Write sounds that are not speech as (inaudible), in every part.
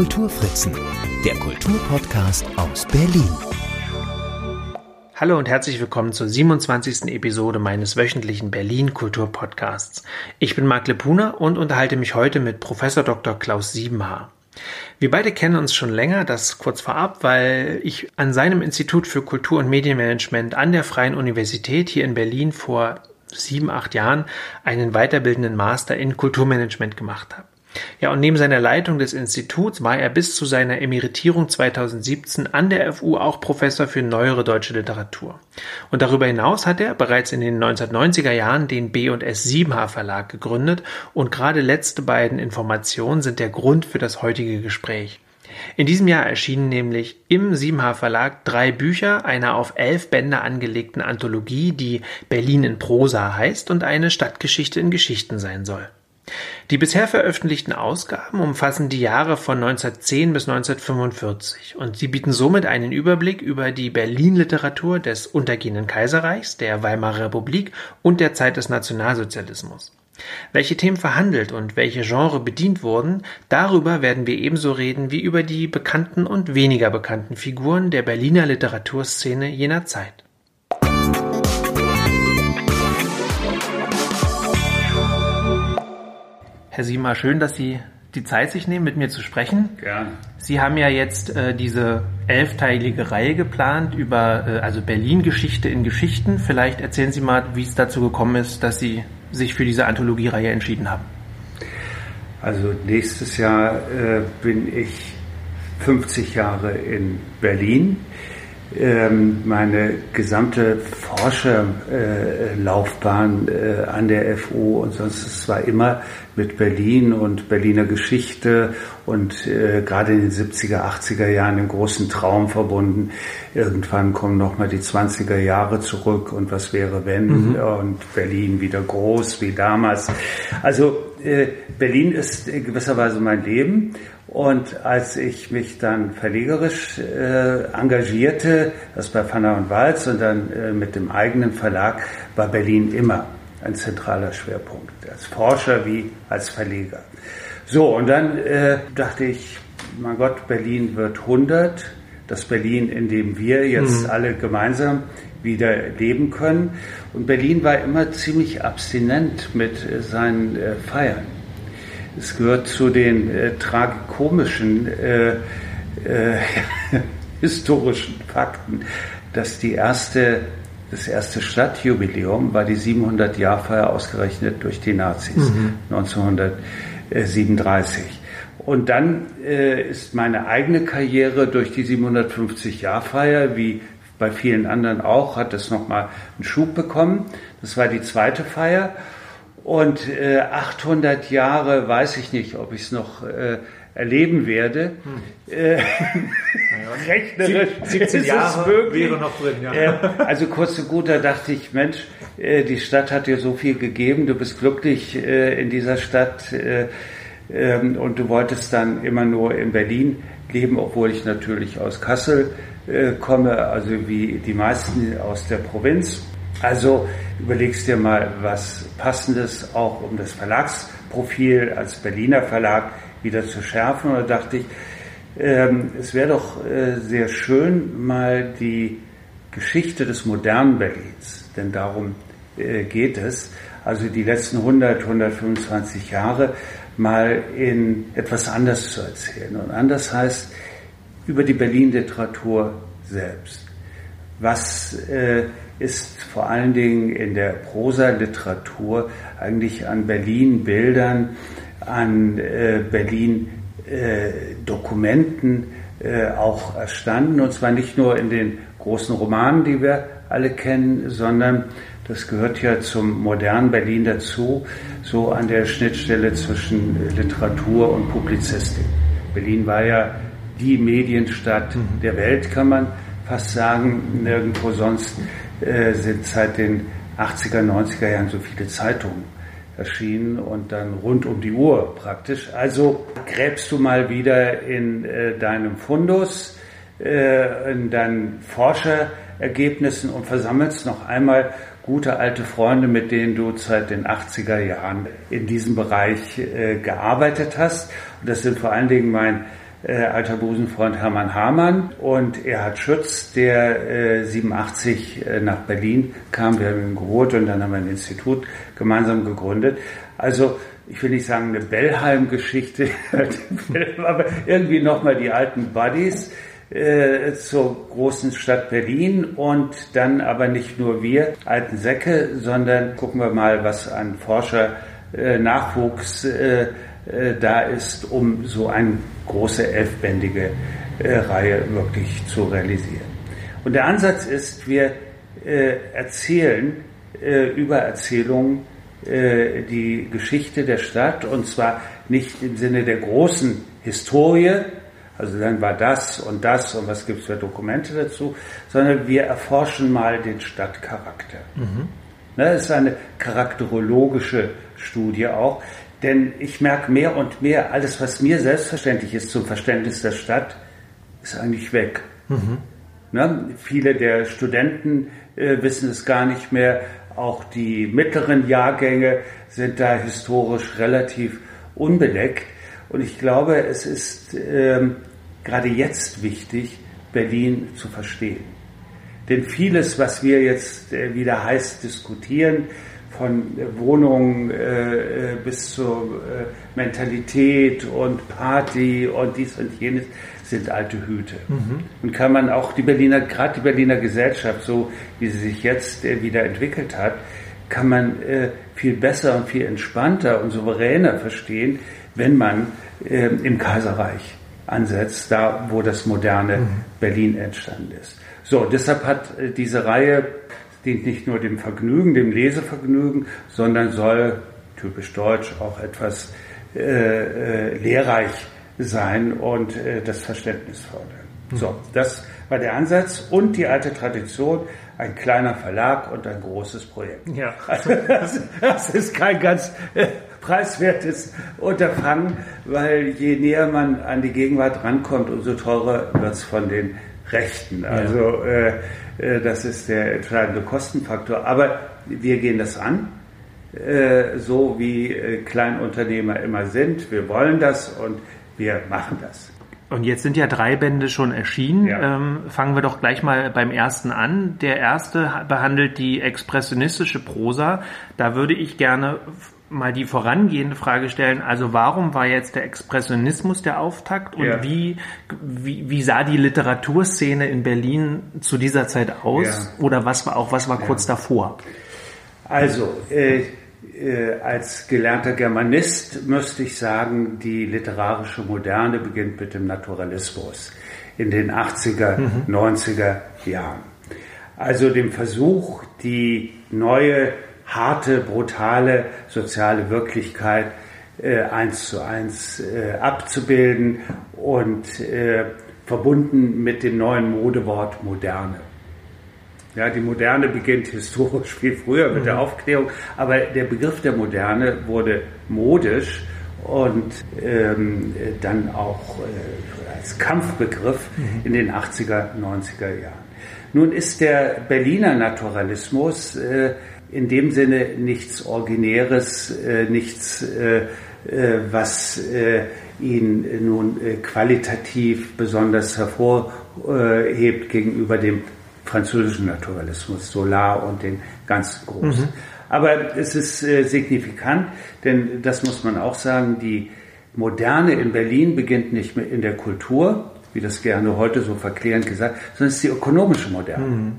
Kulturfritzen, der Kulturpodcast aus Berlin. Hallo und herzlich willkommen zur 27. Episode meines wöchentlichen Berlin Kulturpodcasts. Ich bin Marc Lepuna und unterhalte mich heute mit Professor Dr. Klaus Siebenhaar. Wir beide kennen uns schon länger, das kurz vorab, weil ich an seinem Institut für Kultur- und Medienmanagement an der Freien Universität hier in Berlin vor sieben, acht Jahren einen weiterbildenden Master in Kulturmanagement gemacht habe. Ja, und neben seiner Leitung des Instituts war er bis zu seiner Emeritierung 2017 an der FU auch Professor für neuere deutsche Literatur. Und darüber hinaus hat er bereits in den 1990er Jahren den B&S 7H Verlag gegründet und gerade letzte beiden Informationen sind der Grund für das heutige Gespräch. In diesem Jahr erschienen nämlich im 7H Verlag drei Bücher einer auf elf Bände angelegten Anthologie, die Berlin in Prosa heißt und eine Stadtgeschichte in Geschichten sein soll. Die bisher veröffentlichten Ausgaben umfassen die Jahre von 1910 bis 1945 und sie bieten somit einen Überblick über die Berlin-Literatur des untergehenden Kaiserreichs, der Weimarer Republik und der Zeit des Nationalsozialismus. Welche Themen verhandelt und welche Genre bedient wurden, darüber werden wir ebenso reden wie über die bekannten und weniger bekannten Figuren der Berliner Literaturszene jener Zeit. Herr Siemer, schön, dass Sie die Zeit sich nehmen, mit mir zu sprechen. Gern. Sie haben ja jetzt äh, diese elfteilige Reihe geplant über äh, also Berlin-Geschichte in Geschichten. Vielleicht erzählen Sie mal, wie es dazu gekommen ist, dass Sie sich für diese Anthologiereihe entschieden haben. Also nächstes Jahr äh, bin ich 50 Jahre in Berlin. Ähm, meine gesamte Forscherlaufbahn äh, an der FU und sonst es war immer mit Berlin und Berliner Geschichte und äh, gerade in den 70er, 80er Jahren im großen Traum verbunden. Irgendwann kommen nochmal die 20er Jahre zurück und was wäre wenn mhm. und Berlin wieder groß wie damals. Also äh, Berlin ist in gewisser Weise mein Leben und als ich mich dann verlegerisch äh, engagierte, das bei Fanner und Walz und dann äh, mit dem eigenen Verlag, war Berlin immer ein zentraler Schwerpunkt, als Forscher wie als Verleger. So, und dann äh, dachte ich, mein Gott, Berlin wird 100, das Berlin, in dem wir jetzt mhm. alle gemeinsam wieder leben können. Und Berlin war immer ziemlich abstinent mit seinen äh, Feiern. Es gehört zu den äh, tragikomischen äh, äh, (laughs) historischen Fakten, dass die erste, das erste Stadtjubiläum war die 700-Jahr-Feier ausgerechnet durch die Nazis mhm. 1937. Und dann äh, ist meine eigene Karriere durch die 750-Jahr-Feier, wie bei vielen anderen auch, hat es nochmal einen Schub bekommen. Das war die zweite Feier. Und äh, 800 Jahre weiß ich nicht, ob ich es noch äh, erleben werde. Hm. Äh, (laughs) naja, rechnerisch 17 Jahre wäre noch drin. Ja. Äh, also kurz und gut, da dachte ich, Mensch, äh, die Stadt hat dir so viel gegeben, du bist glücklich äh, in dieser Stadt äh, ähm, und du wolltest dann immer nur in Berlin leben, obwohl ich natürlich aus Kassel äh, komme, also wie die meisten aus der Provinz. Also überlegst dir mal was Passendes auch um das Verlagsprofil als Berliner Verlag wieder zu schärfen. Und da dachte ich, ähm, es wäre doch äh, sehr schön, mal die Geschichte des modernen Berlins, denn darum äh, geht es, also die letzten 100, 125 Jahre mal in etwas anders zu erzählen. Und anders heißt über die Berlin-Literatur selbst. Was äh, ist vor allen Dingen in der Prosa-Literatur eigentlich an Berlin-Bildern, an äh, Berlin-Dokumenten äh, äh, auch erstanden. Und zwar nicht nur in den großen Romanen, die wir alle kennen, sondern das gehört ja zum modernen Berlin dazu, so an der Schnittstelle zwischen Literatur und Publizistik. Berlin war ja die Medienstadt mhm. der Welt, kann man fast sagen. Nirgendwo sonst äh, sind seit den 80er, 90er Jahren so viele Zeitungen erschienen und dann rund um die Uhr praktisch. Also gräbst du mal wieder in äh, deinem Fundus, äh, in deinen Forscherergebnissen und versammelst noch einmal gute alte Freunde, mit denen du seit den 80er Jahren in diesem Bereich äh, gearbeitet hast. Und das sind vor allen Dingen mein äh, alter Busenfreund Hermann Hamann und Erhard Schütz, der äh, 87 äh, nach Berlin kam. Wir haben ihn geholt und dann haben wir ein Institut gemeinsam gegründet. Also ich will nicht sagen eine Bellheim-Geschichte, (laughs) aber irgendwie nochmal die alten Buddies äh, zur großen Stadt Berlin und dann aber nicht nur wir alten Säcke, sondern gucken wir mal, was an Forscher äh, Nachwuchs äh, äh, da ist, um so eine große elfbändige äh, Reihe wirklich zu realisieren. Und der Ansatz ist, wir äh, erzählen über Erzählungen die Geschichte der Stadt und zwar nicht im Sinne der großen Historie, also dann war das und das und was gibt es für Dokumente dazu, sondern wir erforschen mal den Stadtcharakter. Mhm. Das ne, ist eine charakterologische Studie auch, denn ich merke mehr und mehr, alles, was mir selbstverständlich ist zum Verständnis der Stadt, ist eigentlich weg. Mhm. Ne? Viele der Studenten äh, wissen es gar nicht mehr. Auch die mittleren Jahrgänge sind da historisch relativ unbedeckt. Und ich glaube, es ist ähm, gerade jetzt wichtig, Berlin zu verstehen. Denn vieles, was wir jetzt äh, wieder heiß diskutieren, von Wohnungen äh, äh, bis zur äh, Mentalität und Party und dies und jenes sind alte Hüte. Mhm. Und kann man auch die Berliner, gerade die Berliner Gesellschaft, so wie sie sich jetzt äh, wieder entwickelt hat, kann man äh, viel besser und viel entspannter und souveräner verstehen, wenn man äh, im Kaiserreich ansetzt, da wo das moderne mhm. Berlin entstanden ist. So, deshalb hat diese Reihe dient nicht nur dem Vergnügen, dem Lesevergnügen, sondern soll, typisch deutsch, auch etwas äh, äh, lehrreich sein und äh, das Verständnis fördern. Mhm. So, das war der Ansatz und die alte Tradition, ein kleiner Verlag und ein großes Projekt. Ja. (laughs) Also das, das ist kein ganz äh, preiswertes Unterfangen, weil je näher man an die Gegenwart rankommt, umso teurer wird es von den Rechten. Also äh, äh, das ist der entscheidende Kostenfaktor. Aber wir gehen das an, äh, so wie äh, Kleinunternehmer immer sind. Wir wollen das und wir machen das. Und jetzt sind ja drei Bände schon erschienen. Ja. Ähm, fangen wir doch gleich mal beim ersten an. Der erste behandelt die expressionistische Prosa. Da würde ich gerne mal die vorangehende Frage stellen. Also warum war jetzt der Expressionismus der Auftakt und ja. wie, wie, wie sah die Literaturszene in Berlin zu dieser Zeit aus? Ja. Oder was war auch, was war kurz davor? Also, äh, äh, als gelernter Germanist müsste ich sagen, die literarische Moderne beginnt mit dem Naturalismus in den 80er, mhm. 90er Jahren. Also dem Versuch, die neue harte, brutale soziale Wirklichkeit äh, eins zu eins äh, abzubilden und äh, verbunden mit dem neuen Modewort Moderne. Ja, die Moderne beginnt historisch viel früher mit der mhm. Aufklärung, aber der Begriff der Moderne wurde modisch und ähm, dann auch äh, als Kampfbegriff mhm. in den 80er, 90er Jahren. Nun ist der Berliner Naturalismus äh, in dem Sinne nichts Originäres, äh, nichts, äh, äh, was ihn nun qualitativ besonders hervorhebt gegenüber dem französischen Naturalismus, Solar und den ganz großen. Mhm. Aber es ist signifikant, denn das muss man auch sagen, die Moderne in Berlin beginnt nicht mehr in der Kultur, wie das gerne heute so verklärend gesagt, sondern es ist die ökonomische Moderne. Mhm.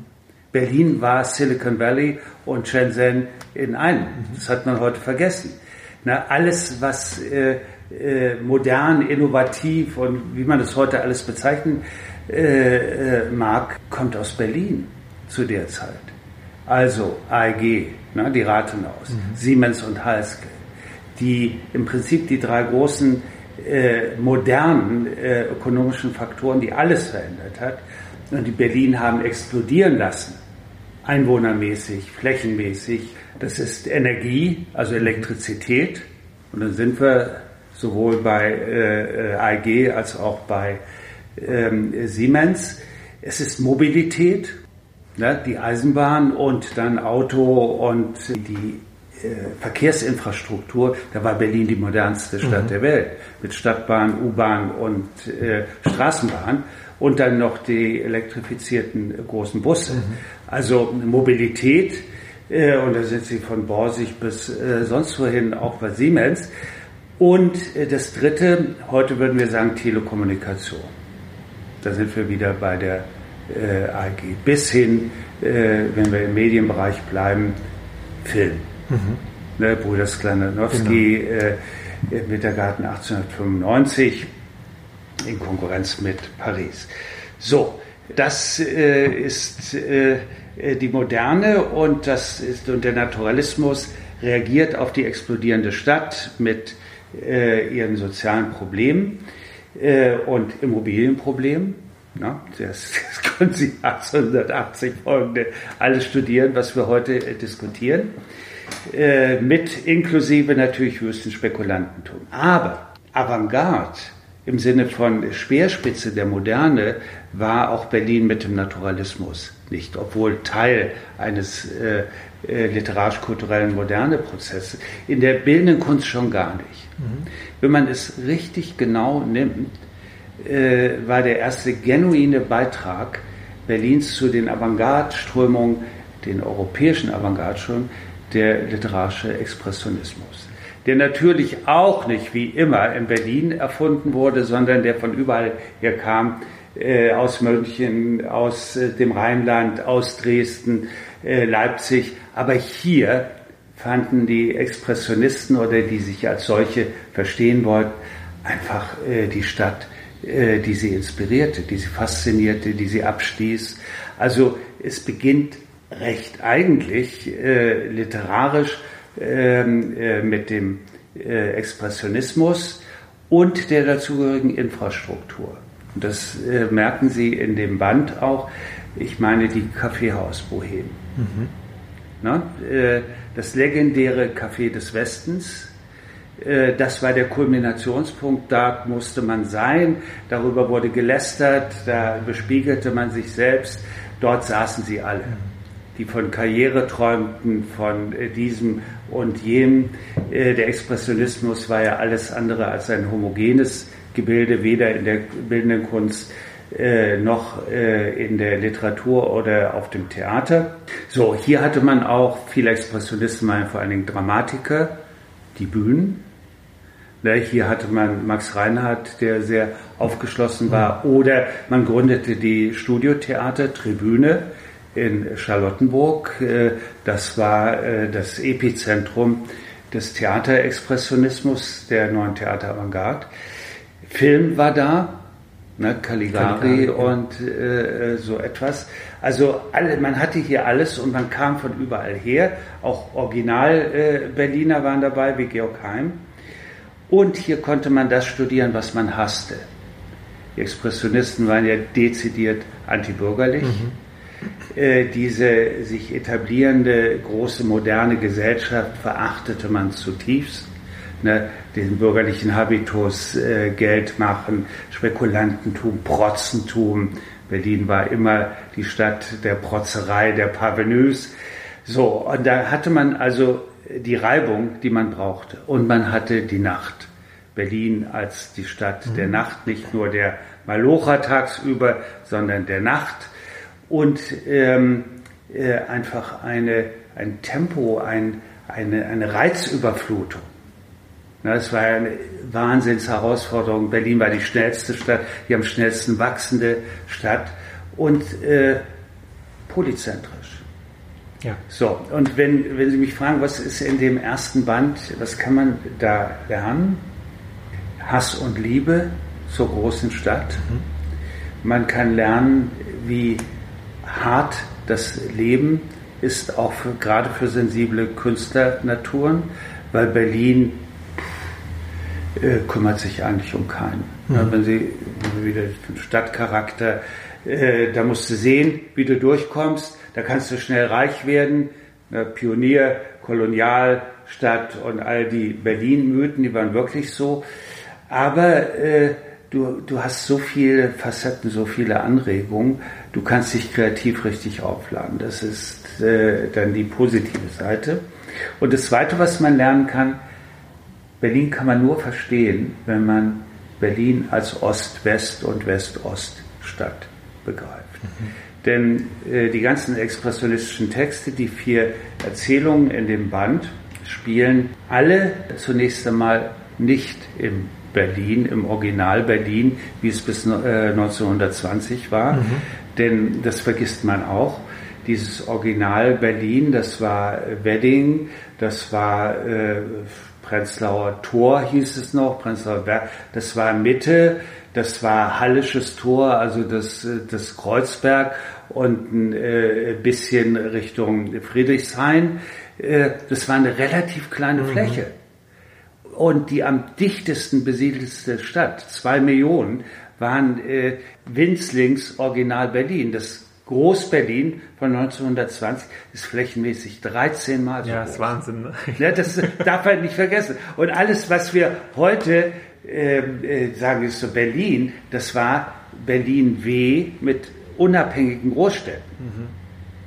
Berlin war Silicon Valley und Shenzhen in einem. Das hat man heute vergessen. Na, alles, was äh, äh, modern, innovativ und wie man das heute alles bezeichnen äh, äh mag, kommt aus Berlin zu der Zeit. Also AEG, na, die Rathenaus, mhm. Siemens und Halske, die im Prinzip die drei großen äh, modernen äh, ökonomischen Faktoren, die alles verändert hat, und die Berlin haben explodieren lassen einwohnermäßig, flächenmäßig. Das ist Energie, also Elektrizität. Und dann sind wir sowohl bei äh, AEG als auch bei ähm, Siemens. Es ist Mobilität, ne, die Eisenbahn und dann Auto und die Verkehrsinfrastruktur, da war Berlin die modernste Stadt mhm. der Welt mit Stadtbahn, U-Bahn und äh, Straßenbahn und dann noch die elektrifizierten großen Busse. Mhm. Also Mobilität äh, und da sind sie von Borsig bis äh, sonst wohin, auch bei Siemens. Und äh, das Dritte, heute würden wir sagen Telekommunikation. Da sind wir wieder bei der äh, AG. Bis hin, äh, wenn wir im Medienbereich bleiben, Film. Mhm. Ne, Bruder Sklandanowski, genau. äh, mit der Garten 1895 in Konkurrenz mit Paris. So, das äh, ist äh, die Moderne und das ist und der Naturalismus reagiert auf die explodierende Stadt mit äh, ihren sozialen Problemen äh, und Immobilienproblemen. Na, das, das (laughs) können Sie 1880 folgende alles studieren, was wir heute äh, diskutieren. Äh, mit inklusive natürlich höchsten Spekulantentum. Aber Avantgarde im Sinne von Speerspitze der Moderne war auch Berlin mit dem Naturalismus nicht, obwohl Teil eines äh, äh, literarisch-kulturellen Moderne-Prozesses. In der bildenden Kunst schon gar nicht. Mhm. Wenn man es richtig genau nimmt, äh, war der erste genuine Beitrag Berlins zu den Avantgarde-Strömungen, den europäischen Avantgarde-Strömungen, der literarische Expressionismus der natürlich auch nicht wie immer in Berlin erfunden wurde, sondern der von überall her kam, äh, aus München, aus äh, dem Rheinland, aus Dresden, äh, Leipzig. Aber hier fanden die Expressionisten oder die sich als solche verstehen wollten, einfach äh, die Stadt, äh, die sie inspirierte, die sie faszinierte, die sie abstieß. Also es beginnt recht eigentlich äh, literarisch mit dem äh, Expressionismus und der dazugehörigen Infrastruktur. Und das äh, merken Sie in dem Band auch. Ich meine die Kaffeehausbohem. Mhm. Na, das legendäre Café des Westens, das war der Kulminationspunkt, da musste man sein, darüber wurde gelästert, da bespiegelte man sich selbst, dort saßen sie alle. Mhm die von Karriere träumten, von äh, diesem und jenem. Äh, der Expressionismus war ja alles andere als ein homogenes Gebilde, weder in der bildenden Kunst äh, noch in der Literatur oder auf dem Theater. So, hier hatte man auch viele Expressionisten, vor allen Dingen Dramatiker, die Bühnen. Ne, hier hatte man Max Reinhardt, der sehr aufgeschlossen war, oder man gründete die Studiotheater, Tribüne, in Charlottenburg. Äh, das war äh, das Epizentrum des Theaterexpressionismus der neuen Theater Avantgarde. Film war da, ne, Caligari, Caligari und äh, so etwas. Also alle, man hatte hier alles und man kam von überall her. Auch Original-Berliner äh, waren dabei, wie Georg Heim. Und hier konnte man das studieren, was man hasste. Die Expressionisten waren ja dezidiert antibürgerlich. Mhm. Äh, diese sich etablierende große moderne Gesellschaft verachtete man zutiefst. Ne, den bürgerlichen Habitus, äh, Geld machen, Spekulantentum, Protzentum. Berlin war immer die Stadt der Protzerei, der Parvenus. So, und da hatte man also die Reibung, die man brauchte. Und man hatte die Nacht. Berlin als die Stadt mhm. der Nacht, nicht nur der Malocher tagsüber, sondern der Nacht und ähm, äh, einfach eine, ein Tempo, ein, eine, eine Reizüberflutung. Es war eine Wahnsinnsherausforderung. Berlin war die schnellste Stadt, die am schnellsten wachsende Stadt und äh, polyzentrisch. Ja. So, und wenn, wenn Sie mich fragen, was ist in dem ersten Band, was kann man da lernen? Hass und Liebe zur großen Stadt. Mhm. Man kann lernen, wie hart das Leben ist, auch für, gerade für sensible Künstlernaturen, weil Berlin äh, kümmert sich eigentlich um keinen. Mhm. Ja, wenn Sie wieder den Stadtcharakter, äh, da musst du sehen, wie du durchkommst, da kannst du schnell reich werden. Ne, Pionier, Kolonialstadt und all die Berlin-Mythen, die waren wirklich so. Aber äh, du, du hast so viele Facetten, so viele Anregungen, du kannst dich kreativ richtig aufladen. Das ist äh, dann die positive Seite. Und das Zweite, was man lernen kann, Berlin kann man nur verstehen, wenn man Berlin als Ost-West- und West-Ost-Stadt begreift. Mhm. Denn äh, die ganzen expressionistischen Texte, die vier Erzählungen in dem Band, spielen alle zunächst einmal nicht im Berlin, im Original Berlin, wie es bis äh, 1920 war. Mhm. Denn das vergisst man auch. Dieses Original Berlin, das war Wedding, das war äh, Prenzlauer Tor hieß es noch, Prenzlauer Berg, das war Mitte, das war Hallisches Tor, also das, das Kreuzberg und ein äh, bisschen Richtung Friedrichshain. Äh, das war eine relativ kleine mhm. Fläche. Und die am dichtesten besiedelste Stadt, zwei Millionen, waren äh, Winzlings Original Berlin. Das Groß-Berlin von 1920 ist flächenmäßig 13 Mal so Ja, das ist Wahnsinn. Ne? Ja, (laughs) das darf man nicht vergessen. Und alles, was wir heute ähm, äh, sagen, ist so Berlin, das war Berlin W mit unabhängigen Großstädten. Mhm.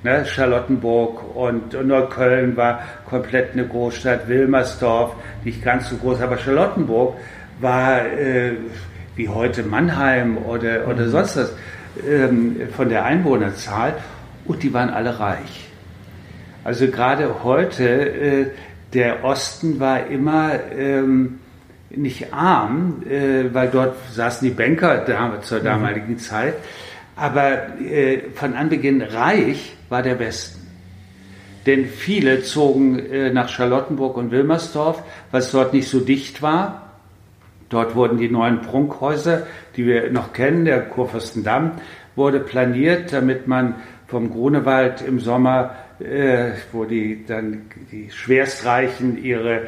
Ne, Charlottenburg und, und Neukölln war komplett eine Großstadt, Wilmersdorf, nicht ganz so groß, aber Charlottenburg war äh, wie heute Mannheim oder, oder mhm. sonst was ähm, von der Einwohnerzahl und die waren alle reich. Also gerade heute, äh, der Osten war immer ähm, nicht arm, äh, weil dort saßen die Banker zur mhm. damaligen mhm. Zeit, aber äh, von Anbeginn reich war der Westen. Denn viele zogen äh, nach Charlottenburg und Wilmersdorf, es dort nicht so dicht war. Dort wurden die neuen Prunkhäuser, die wir noch kennen, der Kurfürstendamm, wurde planiert, damit man vom Grunewald im Sommer, äh, wo die dann die Schwerstreichen ihre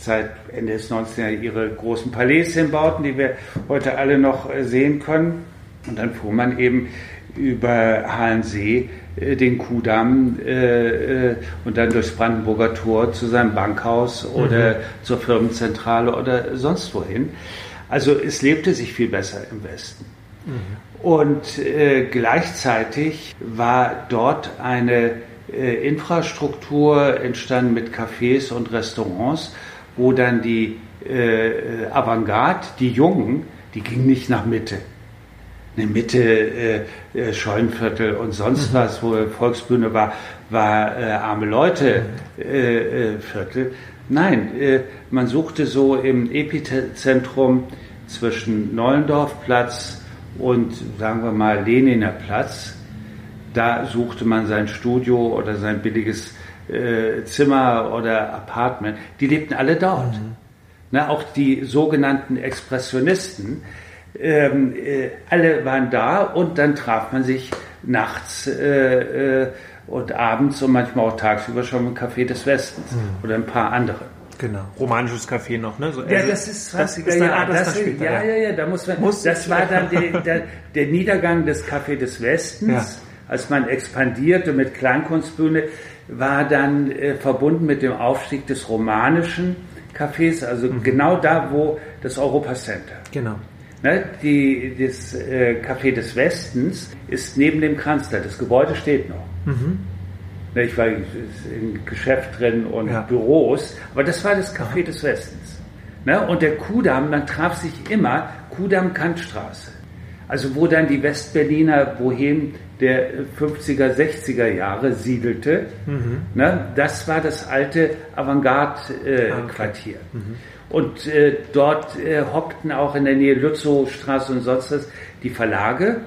seit Ende des 19. Jahrhunderts ihre großen Palais hinbauten, die wir heute alle noch äh, sehen können. Und dann fuhr man eben über Hallensee äh, den Kudamm äh, äh, und dann durchs Brandenburger Tor zu seinem Bankhaus oder mhm. zur Firmenzentrale oder sonst wohin. Also es lebte sich viel besser im Westen. Mhm. Und äh, gleichzeitig war dort eine äh, Infrastruktur entstanden mit Cafés und Restaurants, wo dann die äh, Avantgarde, die Jungen, die gingen nicht nach Mitte eine Mitte, äh, äh, Scheunenviertel und sonst mhm. was, wo Volksbühne war, war äh, arme Leute äh, äh, Viertel. Nein, äh, man suchte so im Epizentrum zwischen Neulendorfplatz und sagen wir mal Leniner Platz. Da suchte man sein Studio oder sein billiges Zimmer oder Apartment. Die lebten alle dort. Mhm. Na, auch die sogenannten Expressionisten, ähm, äh, alle waren da und dann traf man sich nachts äh, äh, und abends und manchmal auch tagsüber schon im Café des Westens mhm. oder ein paar andere. Genau, romanisches Café noch, ne? So, ja, also, das ist 20er Jahre. Das, das, ja, ja, ja, da muss man. Muss das war dann der, der, der, Niedergang des Café des Westens, ja. als man expandierte mit Kleinkunstbühne, war dann äh, verbunden mit dem Aufstieg des romanischen Cafés, also mhm. genau da, wo das Europa Center. Genau. Ne, die, das äh, Café des Westens ist neben dem Kanzler. Das Gebäude steht noch. Mhm. Ne, ich war im Geschäft drin und ja. Büros, aber das war das Café des Westens. Ne, und der Kudamm, man traf sich immer Kudamm-Kantstraße. Also wo dann die Westberliner Bohem der 50er, 60er Jahre siedelte. Mhm. Ne, das war das alte Avantgarde-Quartier. Äh, okay. mhm. Und äh, dort äh, hockten auch in der Nähe Lützowstraße und sonst was die Verlage.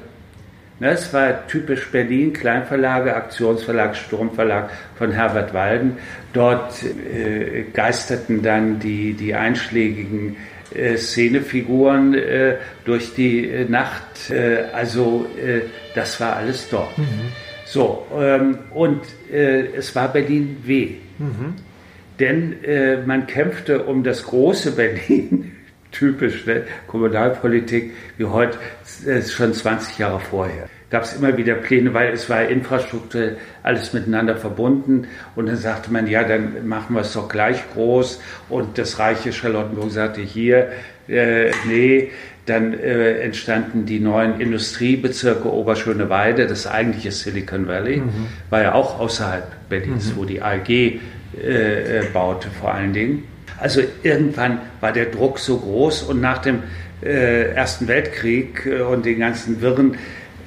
Ne, es war typisch Berlin, Kleinverlage, Aktionsverlag, Sturmverlag von Herbert Walden. Dort äh, geisterten dann die, die einschlägigen äh, Szenefiguren äh, durch die äh, Nacht. Also das war alles dort. Mhm. So, ähm, und es war Berlin W. Mhm denn äh, man kämpfte um das große Berlin, (laughs) typisch ne? Kommunalpolitik, wie heute, äh, schon 20 Jahre vorher. Gab es immer wieder Pläne, weil es war Infrastruktur, alles miteinander verbunden. Und dann sagte man, ja, dann machen wir es doch gleich groß. Und das reiche Charlottenburg sagte, hier, äh, nee, dann äh, entstanden die neuen Industriebezirke Oberschöneweide, das eigentliche Silicon Valley, mhm. war ja auch außerhalb Berlins, mhm. wo die AG äh, baute vor allen Dingen. Also irgendwann war der Druck so groß und nach dem äh, Ersten Weltkrieg äh, und den ganzen Wirren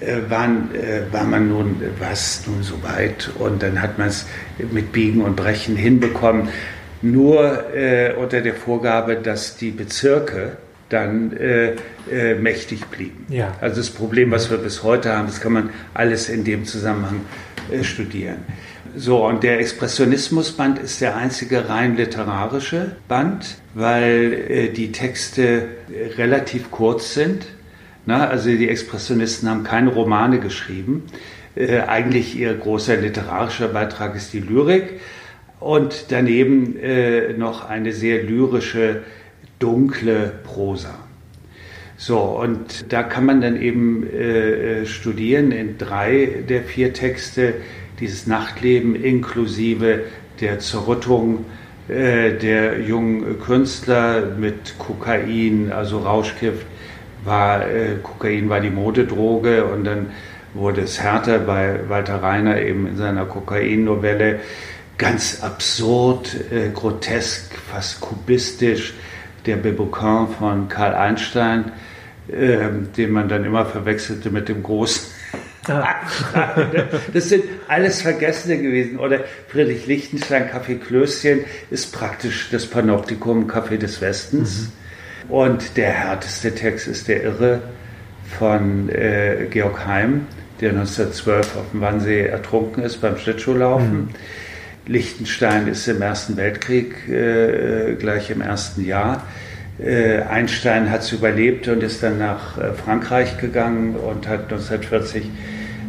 äh, waren, äh, war man nun, war es nun so weit und dann hat man es mit Biegen und Brechen hinbekommen. Nur äh, unter der Vorgabe, dass die Bezirke dann äh, äh, mächtig blieben. Ja. Also das Problem, was wir bis heute haben, das kann man alles in dem Zusammenhang äh, studieren. So, und der Expressionismusband ist der einzige rein literarische Band, weil äh, die Texte relativ kurz sind. Na, also die Expressionisten haben keine Romane geschrieben. Äh, eigentlich ihr großer literarischer Beitrag ist die Lyrik und daneben äh, noch eine sehr lyrische, dunkle Prosa. So, und da kann man dann eben äh, äh, studieren in drei der vier Texte dieses Nachtleben inklusive der Zerrüttung äh, der jungen Künstler mit Kokain, also Rauschgift, war, äh, Kokain war die Modedroge und dann wurde es härter bei Walter Reiner eben in seiner Kokain-Novelle ganz absurd, äh, grotesk, fast kubistisch, der Bebouquin von Karl Einstein ähm, den man dann immer verwechselte mit dem großen. Ah. (laughs) das sind alles Vergessene gewesen. Oder Friedrich Lichtenstein, Kaffee Klößchen ist praktisch das Panoptikum Kaffee des Westens. Mhm. Und der härteste Text ist der Irre von äh, Georg Heim, der 1912 auf dem Wannsee ertrunken ist beim Schlittschuhlaufen. Mhm. Lichtenstein ist im Ersten Weltkrieg äh, gleich im ersten Jahr äh, Einstein hat es überlebt und ist dann nach äh, Frankreich gegangen und hat 1940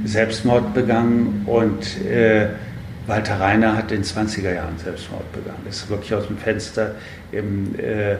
Selbstmord begangen und äh, Walter Reiner hat in den 20er Jahren Selbstmord begangen. Ist wirklich aus dem Fenster im äh,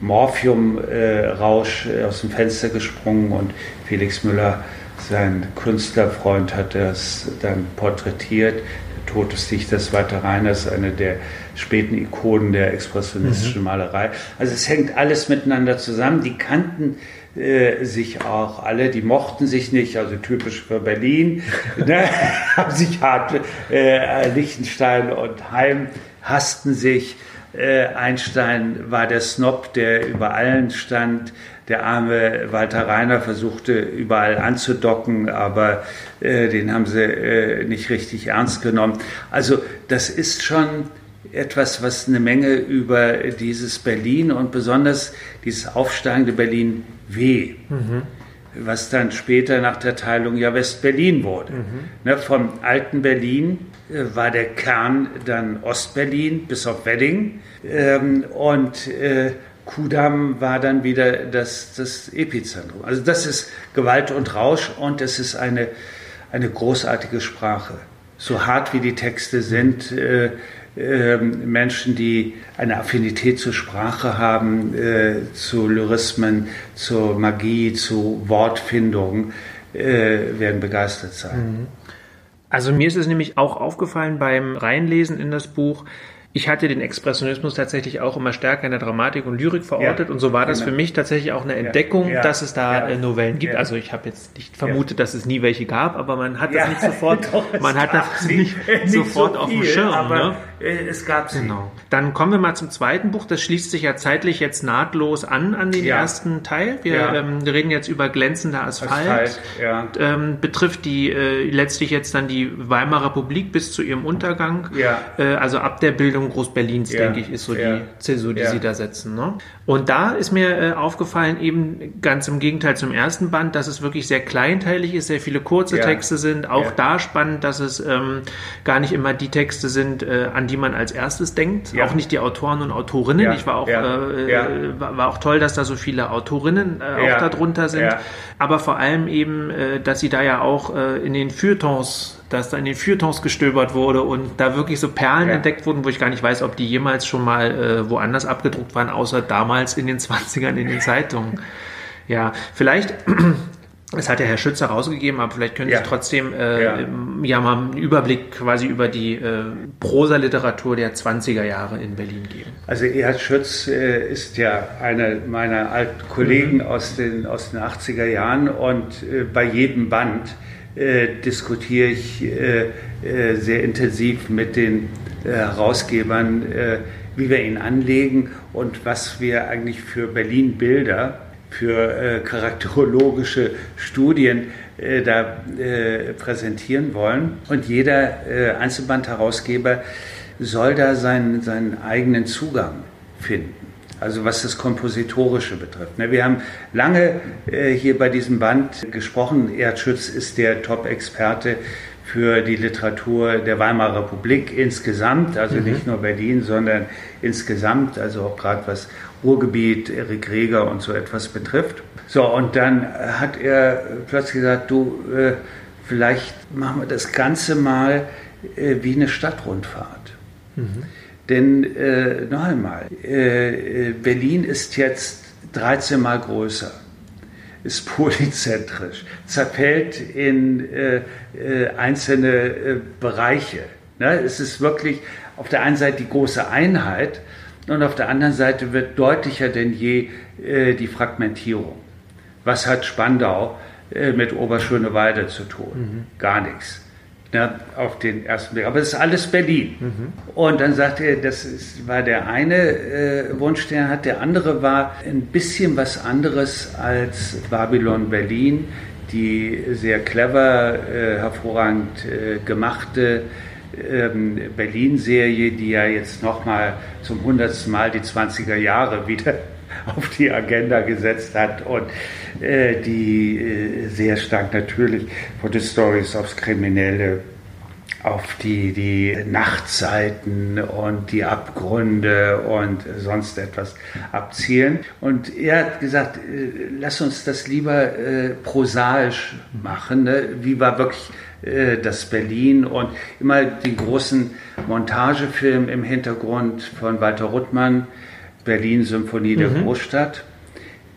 Morphium-Rausch äh, aus dem Fenster gesprungen und Felix Müller, sein Künstlerfreund, hat das dann porträtiert. Der Tod des Dichters Walter Reiner ist eine der späten Ikonen der expressionistischen mhm. Malerei. Also es hängt alles miteinander zusammen. Die kannten äh, sich auch alle, die mochten sich nicht, also typisch für Berlin, (laughs) ne? (laughs) haben sich hart, äh, Lichtenstein und Heim hassten sich. Äh, Einstein war der Snob, der über allen stand. Der arme Walter Reiner versuchte überall anzudocken, aber äh, den haben sie äh, nicht richtig ernst genommen. Also das ist schon etwas, was eine Menge über dieses Berlin und besonders dieses aufsteigende Berlin weh, mhm. was dann später nach der Teilung ja West-Berlin wurde. Mhm. Ne, vom alten Berlin äh, war der Kern dann Ostberlin bis auf Wedding ähm, und äh, Kudam war dann wieder das, das Epizentrum. Also das ist Gewalt und Rausch und es ist eine, eine großartige Sprache. So hart wie die Texte sind, äh, Menschen, die eine Affinität zur Sprache haben, äh, zu Lyrismen, zur Magie, zu Wortfindung, äh, werden begeistert sein. Mhm. Also mir ist es nämlich auch aufgefallen beim Reinlesen in das Buch, ich hatte den Expressionismus tatsächlich auch immer stärker in der Dramatik und Lyrik verortet ja, und so war das genau. für mich tatsächlich auch eine Entdeckung, ja, ja, dass es da äh, Novellen gibt. Also ich habe jetzt nicht vermutet, dass es nie welche gab, aber man hat das nicht sofort, (laughs) doch, man hat das nicht, (laughs) nicht sofort so auf dem Schirm. Aber ne? Äh, es gab sie. Genau. Dann kommen wir mal zum zweiten Buch. Das schließt sich ja zeitlich jetzt nahtlos an an den ersten Teil. Wir ähm, reden jetzt über glänzender Asphalt. Asphalt ähm, betrifft die äh, letztlich jetzt dann die Weimarer Republik bis zu ihrem Untergang. Äh, also ab der Bildung Großberlins, ja. denke ich, ist so ja. die Zäsur, die ja. sie da setzen. Ne? Und da ist mir äh, aufgefallen, eben ganz im Gegenteil zum ersten Band, dass es wirklich sehr kleinteilig ist, sehr viele kurze Texte sind. Auch da spannend, dass es ähm, gar nicht immer die Texte sind, äh, an die man als erstes denkt. Auch nicht die Autoren und Autorinnen. Ich war auch, äh, war, war, auch toll, dass da so viele Autorinnen äh, auch darunter sind. Aber vor allem eben, äh, dass sie da ja auch äh, in den Feuilletons dass da in den Feuilletons gestöbert wurde und da wirklich so Perlen ja. entdeckt wurden, wo ich gar nicht weiß, ob die jemals schon mal äh, woanders abgedruckt waren, außer damals in den (laughs) 20ern in den Zeitungen. Ja, vielleicht (clears throat) es hat ja Herr Schützer rausgegeben, aber vielleicht können Sie trotzdem äh, ja. ja. mal einen Überblick quasi über die äh, Prosa-Literatur der 20er Jahre in Berlin geben. Also Erhard Schütz äh, ist ja einer meiner alten Kollegen mhm. aus, den, aus den 80er Jahren und äh, bei jedem Band äh, diskutiere ich äh, äh, sehr intensiv mit den äh, Herausgebern, äh, wie wir ihn anlegen und was wir eigentlich für Berlin Bilder, für charakterologische Studien da präsentieren wollen. Und jeder Einzelbandherausgeber soll da seinen, seinen eigenen Zugang finden. Also was das Kompositorische betrifft. Ne, wir haben lange hier bei diesem Band gesprochen. Erdschütz ist der Top-Experte für die Literatur der Weimarer Republik insgesamt, also mhm. nicht nur Berlin, sondern insgesamt, also auch gerade was Ruhrgebiet, Erik Reger und so etwas betrifft. So, und dann hat er plötzlich gesagt, du, äh, vielleicht machen wir das Ganze mal äh, wie eine Stadtrundfahrt. Mhm. Denn äh, noch einmal, äh, äh Berlin ist jetzt 13 Mal größer ist polyzentrisch, zerfällt in äh, äh, einzelne äh, Bereiche. Ne? Es ist wirklich auf der einen Seite die große Einheit und auf der anderen Seite wird deutlicher denn je die Fragmentierung. Was hat Spandau mit Oberschöneweide zu tun? Mhm. Gar nichts ne, auf den ersten Blick. Aber es ist alles Berlin. Mhm. Und dann sagt er, das ist, war der eine äh, Wunsch, den er hat. Der andere war ein bisschen was anderes als Babylon Berlin, die sehr clever, äh, hervorragend äh, gemachte ähm, Berlin-Serie, die ja jetzt nochmal zum hundertsten Mal die 20er Jahre wieder auf die Agenda gesetzt hat und äh, die äh, sehr stark natürlich von den Stories aufs Kriminelle auf die, die Nachtseiten und die Abgründe und sonst etwas abzielen. Und er hat gesagt, äh, lass uns das lieber äh, prosaisch machen. Ne? Wie war wirklich äh, das Berlin und immer den großen Montagefilm im Hintergrund von Walter Ruttmann, Berlin Symphonie der mhm. Großstadt,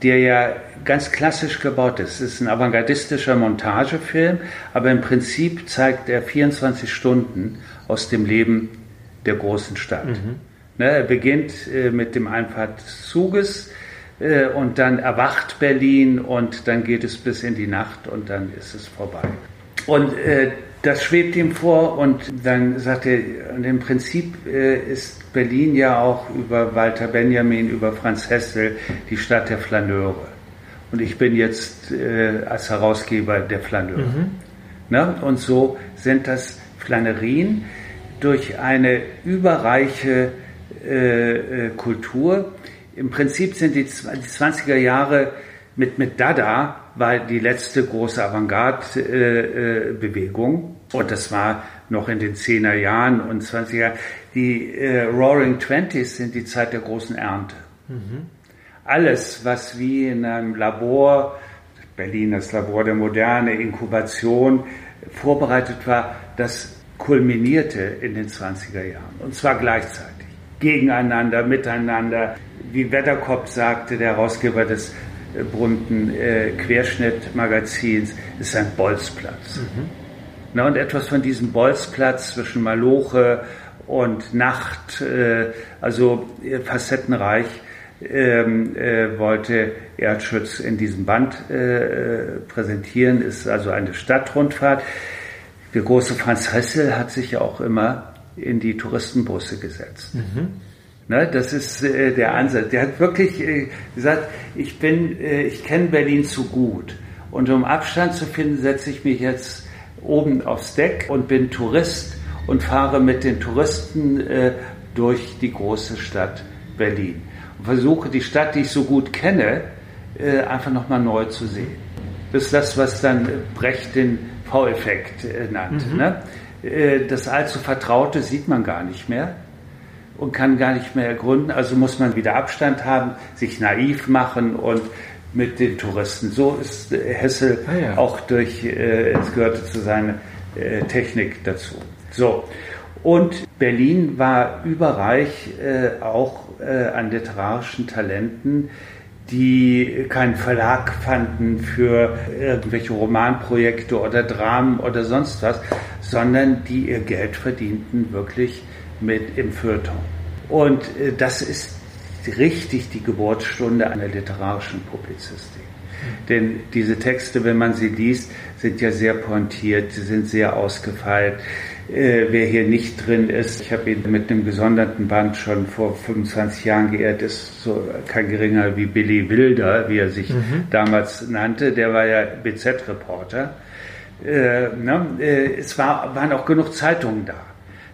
der ja ganz klassisch gebaut ist. Es ist ein avantgardistischer Montagefilm, aber im Prinzip zeigt er 24 Stunden aus dem Leben der großen Stadt. Mhm. Ne, er beginnt äh, mit dem Einfahrt des Zuges äh, und dann erwacht Berlin und dann geht es bis in die Nacht und dann ist es vorbei. Und äh, das schwebt ihm vor und dann sagt er, und im Prinzip äh, ist Berlin ja auch über Walter Benjamin, über Franz Hessel die Stadt der Flaneure. Und ich bin jetzt äh, als Herausgeber der Flaneure. Mhm. Ne? Und so sind das Flanerien durch eine überreiche äh, äh Kultur. Im Prinzip sind die, die 20er Jahre mit, mit Dada war die letzte große Avantgarde-Bewegung. Und das war noch in den 10er Jahren und 20er Jahren. Die äh, Roaring Twenties sind die Zeit der großen Ernte. Mhm. Alles, was wie in einem Labor, Berlin das Labor der Moderne, Inkubation, vorbereitet war, das kulminierte in den 20er Jahren. Und zwar gleichzeitig. Gegeneinander, miteinander. Wie Wetterkopf sagte, der Herausgeber des bunten äh, Querschnittmagazins ist ein Bolzplatz. Mhm. Na, und etwas von diesem Bolzplatz zwischen Maloche und Nacht, äh, also äh, facettenreich, ähm, äh, wollte Erdschütz in diesem Band äh, präsentieren, ist also eine Stadtrundfahrt. Der große Franz Hessel hat sich ja auch immer in die Touristenbusse gesetzt. Mhm. Ne, das ist äh, der Ansatz. Der hat wirklich äh, gesagt, ich bin, äh, ich kenne Berlin zu gut. Und um Abstand zu finden, setze ich mich jetzt oben aufs Deck und bin Tourist und fahre mit den Touristen äh, durch die große Stadt Berlin. Und versuche die Stadt, die ich so gut kenne, äh, einfach nochmal neu zu sehen. Das ist das, was dann Brecht den V-Effekt äh, nannte. Mhm. Ne? das allzu Vertraute sieht man gar nicht mehr und kann gar nicht mehr ergründen. Also muss man wieder Abstand haben, sich naiv machen und mit den Touristen. So ist äh, Hessel ah, ja. auch durch, äh, es gehörte zu seiner äh, Technik dazu. So. Und Berlin war überreich äh, auch äh, an literarischen Talenten, die keinen Verlag fanden für irgendwelche Romanprojekte oder Dramen oder sonst was, sondern die ihr Geld verdienten wirklich mit im Feuilleton. Und äh, das ist richtig die Geburtsstunde einer literarischen Publizistik. Denn diese Texte, wenn man sie liest, sind ja sehr pointiert, sie sind sehr ausgefeilt. äh, wer hier nicht drin ist, ich habe ihn mit einem gesonderten Band schon vor 25 Jahren geehrt, ist so kein geringer wie Billy Wilder, wie er sich mhm. damals nannte. Der war ja BZ-Reporter. Äh, ne? äh, es war, waren auch genug Zeitungen da.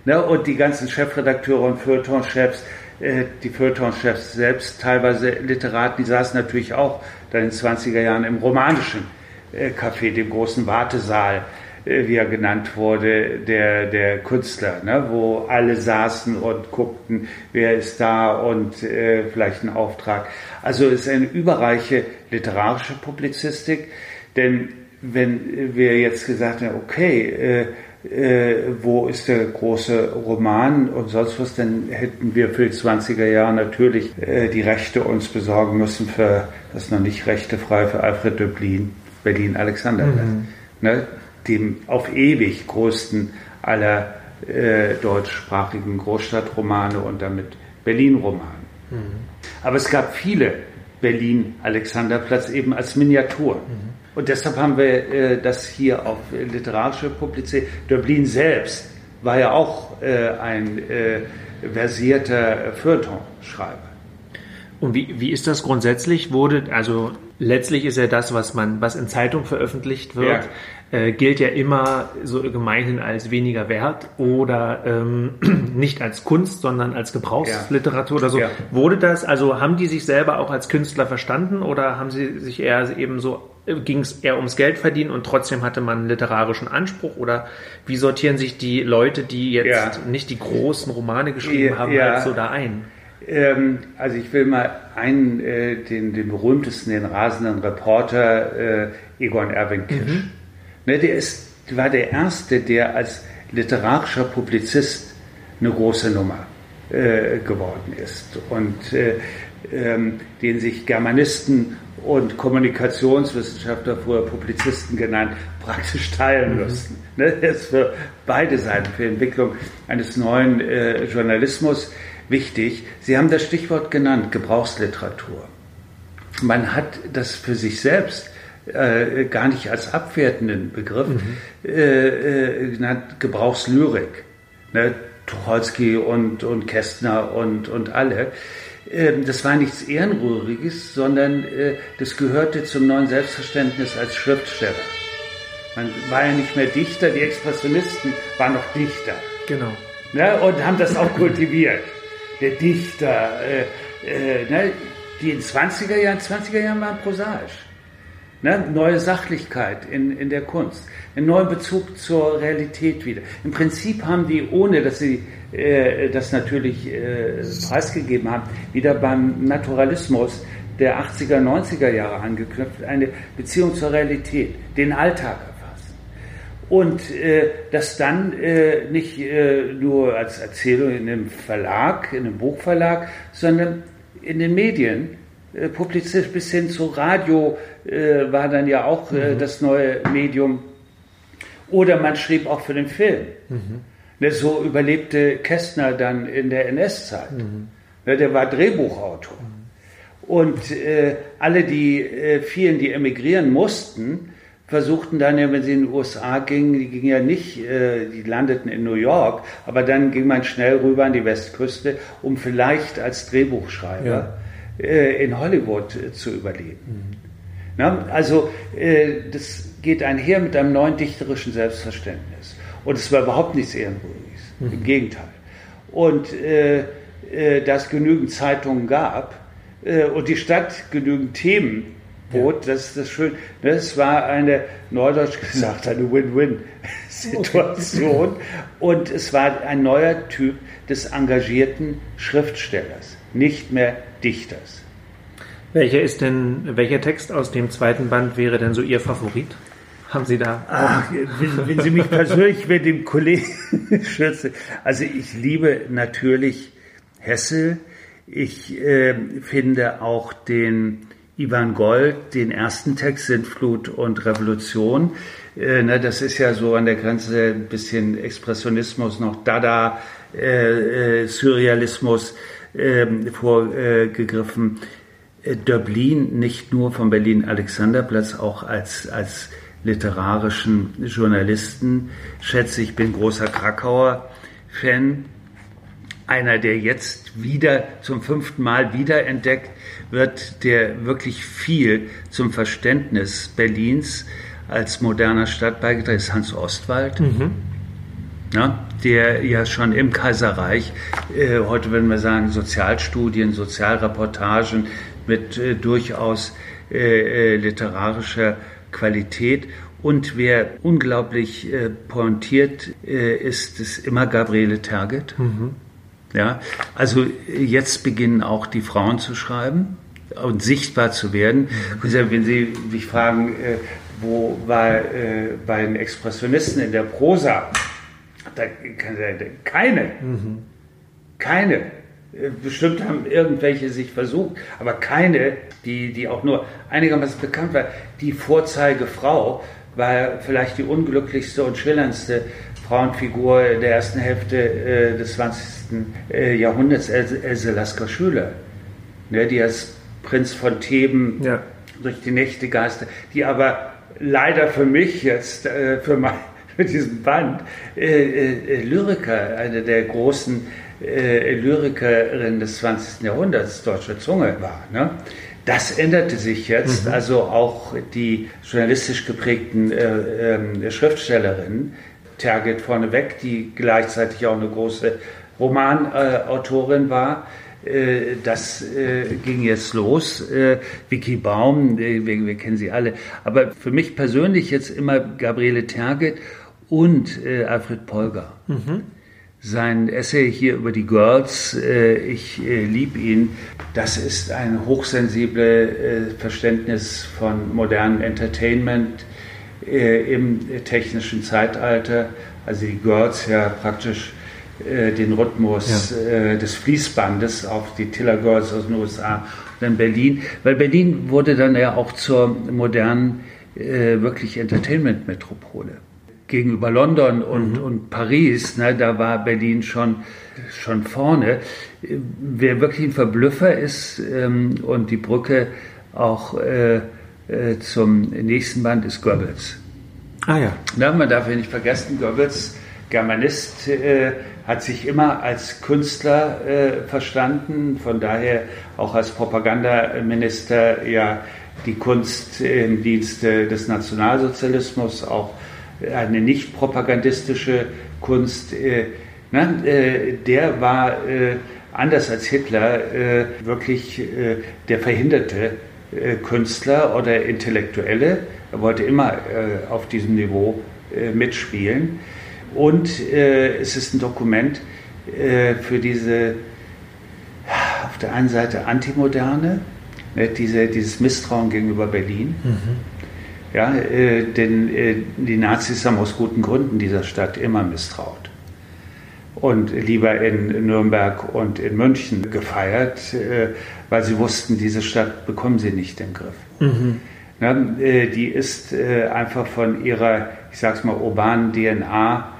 Ne? Und die ganzen Chefredakteure und Feuilleton-Chefs, äh, die Feuilleton-Chefs selbst, teilweise Literaten, die saßen natürlich auch dann in den 20er Jahren im romanischen äh, Café, dem großen Wartesaal äh, wie er genannt wurde, der, der Künstler, ne, wo alle saßen und guckten, wer ist da und vielleicht ein Auftrag. Also es ist eine überreiche literarische Publizistik, denn wenn wir jetzt gesagt haben, okay, äh, wo ist der große Roman und sonst was, dann hätten wir für die 20er Jahre natürlich äh, die Rechte uns besorgen müssen für das noch nicht rechtefrei für Alfred Döblin, Berlin Alexanderplatz. Mhm. Ne? dem auf ewig größten aller äh, deutschsprachigen Großstadtromane und damit Berlin-Romane. Mhm. Aber es gab viele Berlin-Alexanderplatz eben als Miniatur. Mhm. Und deshalb haben wir äh, das hier auf literarische publiziert. Döblin selbst war ja auch äh, ein äh, versierter Feuilleton-Schreiber. Und wie, wie ist das grundsätzlich? Wurde, also letztlich ist ja das, was man, was in Zeitung veröffentlicht wird, ja. äh, gilt ja immer so gemeinhin als weniger wert oder ähm, (clears throat) nicht als Kunst, sondern als Gebrauchsliteratur ja. oder so. Ja. Wurde das, also haben die sich selber auch als Künstler verstanden oder haben sie sich eher eben so, ging es eher ums Geld verdienen und trotzdem hatte man einen literarischen Anspruch oder wie sortieren sich die Leute, die jetzt nicht die großen Romane geschrieben haben, halt so da ein? Ähm, also ich will mal einen, äh, den, den berühmtesten, den rasenden Reporter, äh, Egon Erwin Kisch. Mhm. Ne, der ist, war der Erste, der als literarischer Publizist eine große Nummer äh, geworden ist und äh, ähm, den sich Germanisten und Kommunikationswissenschaftler, früher Publizisten genannt, praktisch teilen mhm. müssen. Ne, das ist für beide Seiten, für die Entwicklung eines neuen äh, Journalismus wichtig. Sie haben das Stichwort genannt, Gebrauchsliteratur. Man hat das für sich selbst äh, gar nicht als abwertenden Begriff mhm. äh, äh, genannt, Gebrauchslyrik. Ne? Tucholsky und, und Kästner und, und alle. Ähm, das war nichts Ehrenrühriges, sondern äh, das gehörte zum neuen Selbstverständnis als Schriftsteller. Man war ja nicht mehr Dichter, die Expressionisten waren noch Dichter. Genau. Ne? Und haben das auch kultiviert der Dichter, äh, äh, ne, die in 20er Jahren, 20er Jahren waren prosaisch. Ne? Neue Sachlichkeit in, in der Kunst, einen neuen Bezug zur Realität wieder. Im Prinzip haben die, ohne dass sie äh, das natürlich äh, preisgegeben haben, wieder beim Naturalismus der 80er, 90er Jahre angeknüpft, eine Beziehung zur Realität, den Alltag und äh, das dann äh, nicht äh, nur als Erzählung in einem Verlag, in einem Buchverlag, sondern in den Medien äh, publiziert bis hin zu Radio äh, war dann ja auch äh, mhm. das neue Medium. Oder man schrieb auch für den Film. Mhm. Ne, so überlebte Kästner dann in der NS-Zeit. Mhm. Ne, der war Drehbuchautor. Mhm. Und äh, alle die äh, vielen, die emigrieren mussten, versuchten dann ja, wenn sie in den USA gingen, die gingen ja nicht, äh, die landeten in New York, aber dann ging man schnell rüber an die Westküste, um vielleicht als Drehbuchschreiber ja. Äh, in Hollywood äh, zu überleben. Mhm. Na, also äh, das geht einher mit einem neuen dichterischen Selbstverständnis. Und es war überhaupt nichts Ehrenrühriges, mhm. im Gegenteil. Und äh, da es genügend Zeitungen gab und die Stadt genügend Themen Boot, das ist das schön. Das war eine, neudeutsch gesagt, eine Win-Win-Situation. Und es war ein neuer Typ des engagierten Schriftstellers, nicht mehr Dichters. Welcher ist denn, welcher Text aus dem zweiten Band wäre denn so Ihr Favorit? Haben Sie da? Ach, wenn, wenn, Sie mich persönlich mit dem Kollegen (laughs) schützen. Also ich liebe natürlich Hessel. Ich äh, finde auch den Ivan Gold den ersten Text Sintflut und Revolution. Äh, ne, das ist ja so an der Grenze ein bisschen Expressionismus, noch Dada, äh, äh, Surrealismus ähm, vorgegriffen. Äh, Döblin nicht nur vom Berlin Alexanderplatz, auch als, als literarischen Journalisten schätze. Ich bin großer Krakauer Fan. Einer, der jetzt wieder zum fünften Mal wiederentdeckt wird, der wirklich viel zum Verständnis Berlins als moderner Stadt beigetragen ist, Hans Ostwald. Mhm. Ja, der ja schon im Kaiserreich, äh, heute würden wir sagen, Sozialstudien, Sozialreportagen mit äh, durchaus äh, äh literarischer Qualität. Und wer unglaublich äh, pointiert äh, ist, ist immer Gabriele Terget. Mhm. Ja, also jetzt beginnen auch die Frauen zu schreiben und sichtbar zu werden. Mhm. Wenn Sie mich fragen, wo war äh, bei den Expressionisten in der Prosa, da keine, mhm. keine. Äh, bestimmt haben irgendwelche sich versucht, aber keine, die, die auch nur einigermaßen bekannt war. Die Vorzeigefrau war vielleicht die unglücklichste und schillerndste Frauenfigur der ersten Hälfte äh, des 20. Äh, Jahrhunderts, Else Lasker Schüler, ne, die als Prinz von Theben ja. durch die Nächte geistert, die aber leider für mich jetzt, äh, für, mein, (laughs) für diesen Band, äh, äh, Lyriker, eine der großen äh, Lyrikerinnen des 20. Jahrhunderts, deutscher Zunge war. Ne? Das änderte sich jetzt, mhm. also auch die journalistisch geprägten äh, äh, Schriftstellerinnen, Terget vorneweg, die gleichzeitig auch eine große Romanautorin war, äh, das äh, ging jetzt los. Äh, Vicky Baum, wir, wir, kennen sie alle. Aber für mich persönlich jetzt immer Gabriele Terget und Alfred Polger. Mhm. Sein Essay hier über die Girls, ich liebe ihn, das ist ein hochsensibles Verständnis von modernem Entertainment im technischen Zeitalter. Also die Girls ja praktisch äh, den Rhythmus ja. äh, des Fließbandes auf die Tiller Girls aus den USA und dann Berlin, weil Berlin wurde dann ja auch zur modernen, äh, wirklich Entertainment-Metropole. Gegenüber London und, mhm. und Paris, ne, da war Berlin schon, schon vorne. Wer wirklich ein Verblüffer ist ähm, und die Brücke auch äh, äh, zum nächsten Band ist Goebbels. Ah ja. Na, man darf ja nicht vergessen, Goebbels, Germanist, äh, hat sich immer als Künstler äh, verstanden, von daher auch als Propagandaminister ja die Kunst im Dienste des Nationalsozialismus, auch eine nicht propagandistische Kunst. Äh, ne, äh, der war äh, anders als Hitler äh, wirklich äh, der verhinderte Künstler oder Intellektuelle. Er wollte immer auf diesem Niveau mitspielen. Und äh, es ist ein Dokument äh, für diese auf der einen Seite Antimoderne, ne, diese, dieses Misstrauen gegenüber Berlin. Mhm. Ja, äh, denn äh, die Nazis haben aus guten Gründen dieser Stadt immer misstraut und lieber in Nürnberg und in München gefeiert, äh, weil sie wussten, diese Stadt bekommen sie nicht in den Griff. Mhm. Na, äh, die ist einfach von ihrer, ich sag's mal, urbanen DNA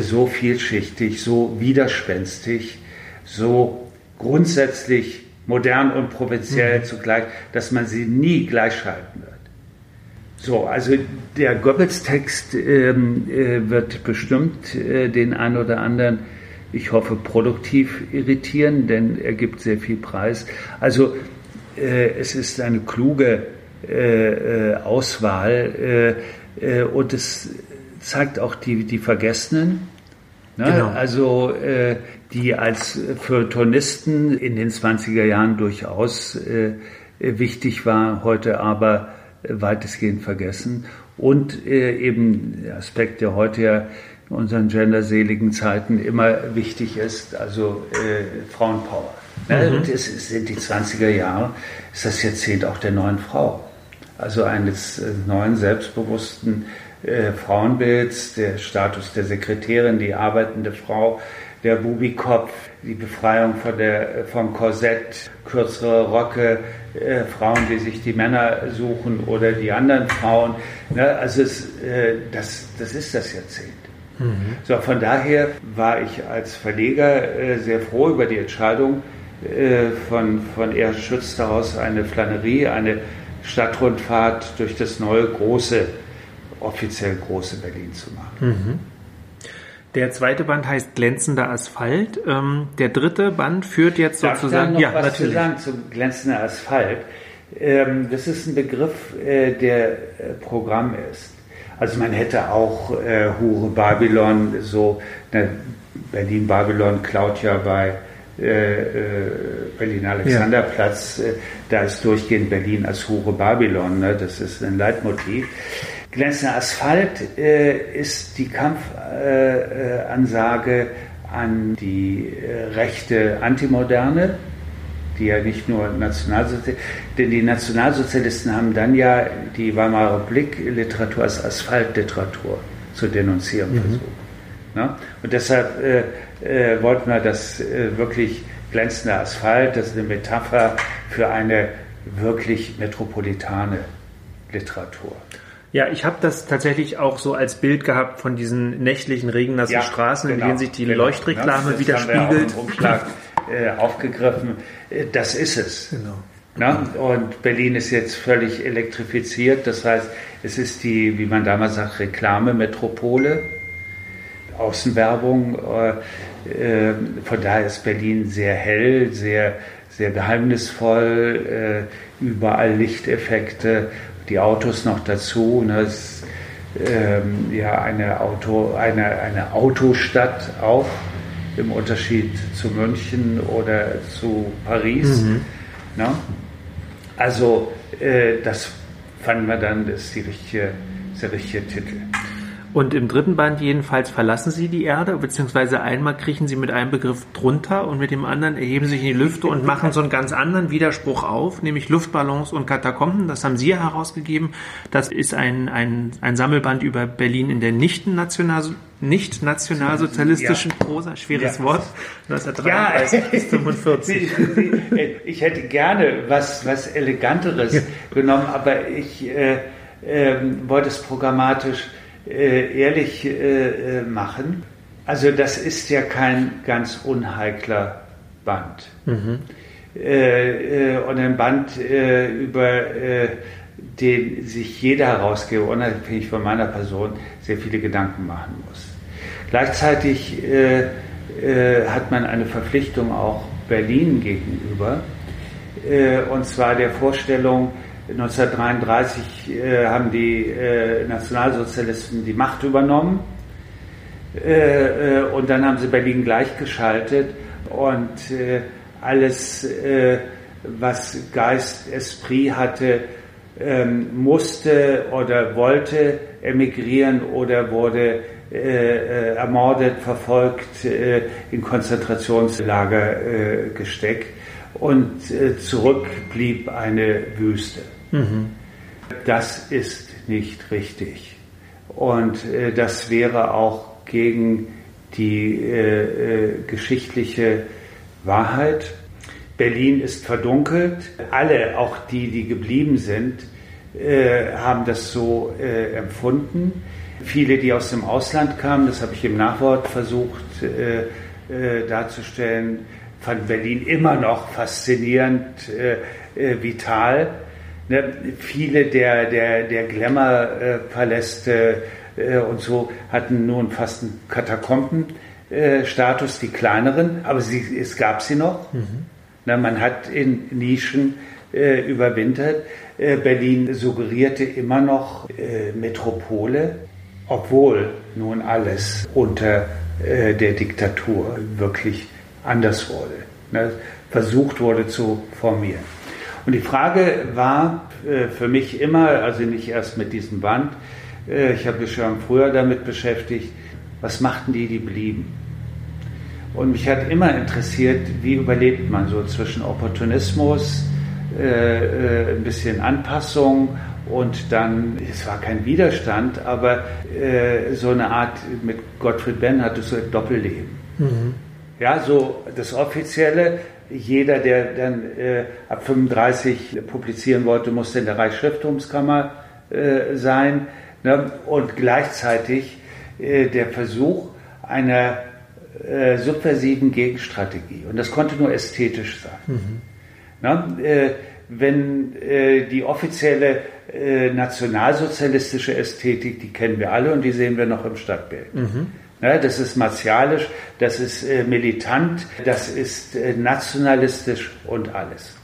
so vielschichtig, so widerspenstig, so grundsätzlich modern und provinziell mhm. zugleich, dass man sie nie gleichschalten wird. So, also der Goebbels-Text ähm, äh, wird bestimmt äh, den einen oder anderen, ich hoffe, produktiv irritieren, denn er gibt sehr viel Preis. Also äh, es ist eine kluge äh, äh, Auswahl äh, und es zeigt auch die, die Vergessenen. Ne? Genau. Also äh, die als Feuilletonisten in den 20er Jahren durchaus äh, wichtig war, heute aber weitestgehend vergessen. Und äh, eben der Aspekt, der heute ja in unseren genderseligen Zeiten immer wichtig ist, also äh, Frauenpower. Ne? Mhm. Und es sind die 20er Jahre, ist das Jahrzehnt auch der neuen Frau. Also eines äh, neuen, selbstbewussten äh, Frauenbilds, der Status der Sekretärin, die arbeitende Frau, der Bubikopf, die Befreiung von der, vom Korsett, kürzere Rocke, äh, Frauen, die sich die Männer suchen oder die anderen Frauen. Ne? Also es, äh, das, das ist das Jahrzehnt. Mhm. So, von daher war ich als Verleger äh, sehr froh über die Entscheidung äh, von, von Erhard Schütz daraus eine Flanerie, eine Stadtrundfahrt durch das neue große offiziell große Berlin zu machen. Mhm. Der zweite Band heißt Glänzender Asphalt. Ähm, der dritte Band führt jetzt Darf sozusagen. Ja, was natürlich. zu sagen zum glänzender Asphalt. Ähm, das ist ein Begriff, äh, der äh, Programm ist. Also man hätte auch äh, Hure Babylon, so ne, Berlin Babylon klaut ja bei äh, Berlin Alexanderplatz, ja. Da ist durchgehend Berlin als Hure Babylon, ne? das ist ein Leitmotiv. Glänzender Asphalt äh, ist die Kampfansage äh, an die äh, rechte Antimoderne, die ja nicht nur Nationalsozialisten, denn die Nationalsozialisten haben dann ja die Weimarer Republik-Literatur als Asphaltliteratur zu denunzieren mhm. versucht. Ne? Und deshalb äh, äh, wollten wir das äh, wirklich glänzende Asphalt, das ist eine Metapher für eine wirklich metropolitane Literatur. Ja, ich habe das tatsächlich auch so als Bild gehabt von diesen nächtlichen regennassen ja, Straßen, genau, in denen sich die genau, Leuchtreklame ne? widerspiegelt. Umschlag äh, aufgegriffen. Äh, das ist es. Genau. Na? Und Berlin ist jetzt völlig elektrifiziert. Das heißt, es ist die, wie man damals sagt, Reklamemetropole. Außenwerbung. Äh, äh, von daher ist Berlin sehr hell, sehr, sehr geheimnisvoll. Äh, überall Lichteffekte die Autos noch dazu. Ne, es, ähm, ja, eine, Auto, eine, eine Autostadt auch im Unterschied zu München oder zu Paris. Mhm. Ne? Also äh, das fanden wir dann, das ist, die richtige, ist der richtige Titel. Und im dritten Band jedenfalls verlassen sie die Erde, beziehungsweise einmal kriechen sie mit einem Begriff drunter und mit dem anderen erheben sich in die Lüfte und machen so einen ganz anderen Widerspruch auf, nämlich Luftballons und Katakomben. Das haben Sie herausgegeben. Das ist ein, ein, ein Sammelband über Berlin in der nicht, national, nicht nationalsozialistischen ja. Prosa. Schweres ja. Wort. 1933 ja. bis (laughs) 45. Ich hätte gerne was, was Eleganteres genommen, aber ich äh, äh, wollte es programmatisch ehrlich äh, äh, machen. Also das ist ja kein ganz unheikler Band. Mhm. Äh, äh, und ein Band äh, über den sich jeder Herausgeber, unabhängig von meiner Person, sehr viele Gedanken machen muss. Gleichzeitig hat man eine Verpflichtung auch Berlin gegenüber, und zwar der Vorstellung, 1933 äh, haben die äh, Nationalsozialisten die Macht übernommen. Äh, äh und dann haben sie Berlin gleichgeschaltet. Und äh, alles, äh, was Geist, Esprit hatte, ähm, musste oder wollte emigrieren oder wurde ermordet, verfolgt, in Konzentrationslager gesteckt. Und zurück blieb eine Wüste. Mhm. Das ist nicht richtig. Und äh, das wäre auch gegen die äh, äh, geschichtliche Wahrheit. Berlin ist verdunkelt. Alle, auch die, die geblieben sind, äh, haben das so äh, empfunden. Viele, die aus dem Ausland kamen, das habe ich im Nachwort versucht äh, darzustellen, fanden Berlin immer noch faszinierend vital viele der, der, der Glamour-Paläste äh, und so hatten nun fast einen Katakomben-Status, die kleineren, aber sie, es gab sie noch. Mhm. Na, man hat in Nischen äh, überwintert. Äh, Berlin suggerierte immer noch äh, Metropole, obwohl nun alles unter äh, der Diktatur wirklich anders wurde, ne, versucht wurde zu formieren. Und die Frage war äh, für mich immer, also nicht erst mit diesem Band, äh, ich habe mich schon früher damit beschäftigt, was machten die, die blieben? Und mich hat immer interessiert, wie überlebt man so zwischen Opportunismus, äh, ein bisschen Anpassung und dann, es war kein Widerstand, aber so eine Art, mit Gottfried Benn hatte so ein Doppelleben. Mhm. Ja, so das Offizielle, jeder, der dann äh, ab 35 publizieren wollte, musste in der Reichsschrifttumskammer äh, sein. Ne? Und gleichzeitig äh, der Versuch einer äh, subversiven Gegenstrategie. Und das konnte nur ästhetisch sein. Mhm. Ne? wenn äh, die offizielle äh, nationalsozialistische Ästhetik, die kennen wir alle und die sehen wir noch im Stadtbild. Mhm. Ja, das ist martialisch, das ist äh, militant, das ist äh, nationalistisch und alles.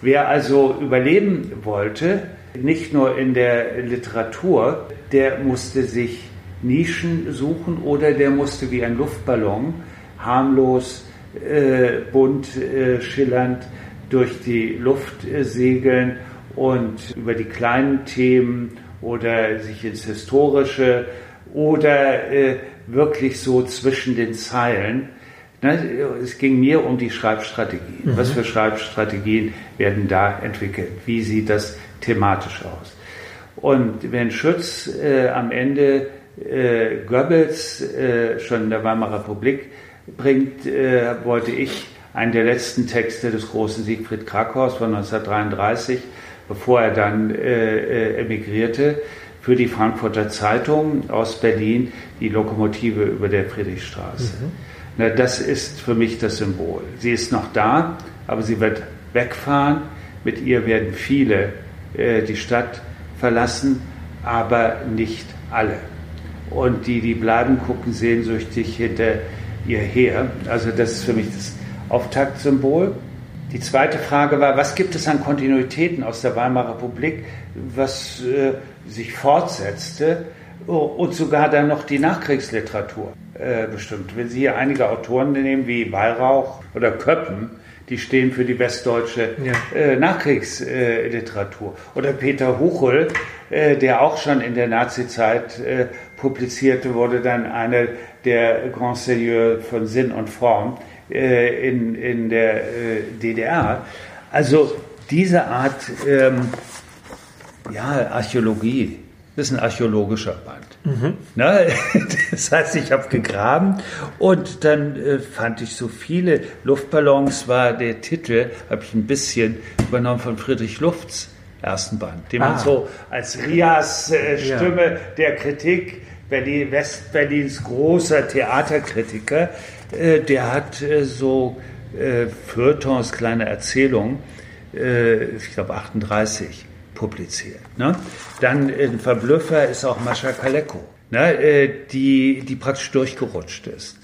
Wer also überleben wollte, nicht nur in der Literatur, der musste sich Nischen suchen oder der musste wie ein Luftballon harmlos, äh, bunt, äh, schillernd durch die Luft äh, segeln und über die kleinen Themen oder sich ins Historische oder äh, wirklich so zwischen den Zeilen. Ne, es ging mir um die Schreibstrategien. Mhm. Was für Schreibstrategien werden da entwickelt? Wie sieht das thematisch aus? Und wenn Schütz äh, am Ende äh, Goebbels äh, schon in der Weimarer Republik bringt, äh, wollte ich einen der letzten Texte des großen Siegfried Krakaus von 1933, bevor er dann äh, äh, emigrierte, für die Frankfurter Zeitung aus Berlin, die Lokomotive über der Friedrichstraße. Mhm. Na, das ist für mich das Symbol. Sie ist noch da, aber sie wird wegfahren. Mit ihr werden viele äh, die Stadt verlassen, aber nicht alle. Und die, die bleiben, gucken sehnsüchtig hinter ihr her. Also das ist für mich das Auftaktsymbol. Die zweite Frage war, was gibt es an Kontinuitäten aus der Weimarer Republik, was äh, sich fortsetzte und sogar dann noch die Nachkriegsliteratur äh, bestimmt. Wenn Sie hier einige Autoren nehmen wie Weihrauch oder Köppen, die stehen für die westdeutsche ja. äh, Nachkriegsliteratur. Oder Peter Huchel, äh, der auch schon in der Nazizeit äh, publizierte, wurde dann einer der Grand Seigneur von Sinn und Form äh, in, in der äh, DDR. Also diese Art ähm, ja, Archäologie, das ist ein archäologischer Band. Mhm. Na, (laughs) das heißt, ich habe gegraben und dann äh, fand ich so viele Luftballons, war der Titel, habe ich ein bisschen übernommen von Friedrich Lufts ersten Band, den ah. man so als Rias äh, Stimme ja. der Kritik, Berlin, Westberlins großer Theaterkritiker, äh, der hat äh, so äh, Feuilletons, kleine Erzählungen, äh, ich glaube 38 publiziert. Ne? Dann ein Verblüffer ist auch Mascha Kaleko, ne? Äh, die, die praktisch durchgerutscht ist,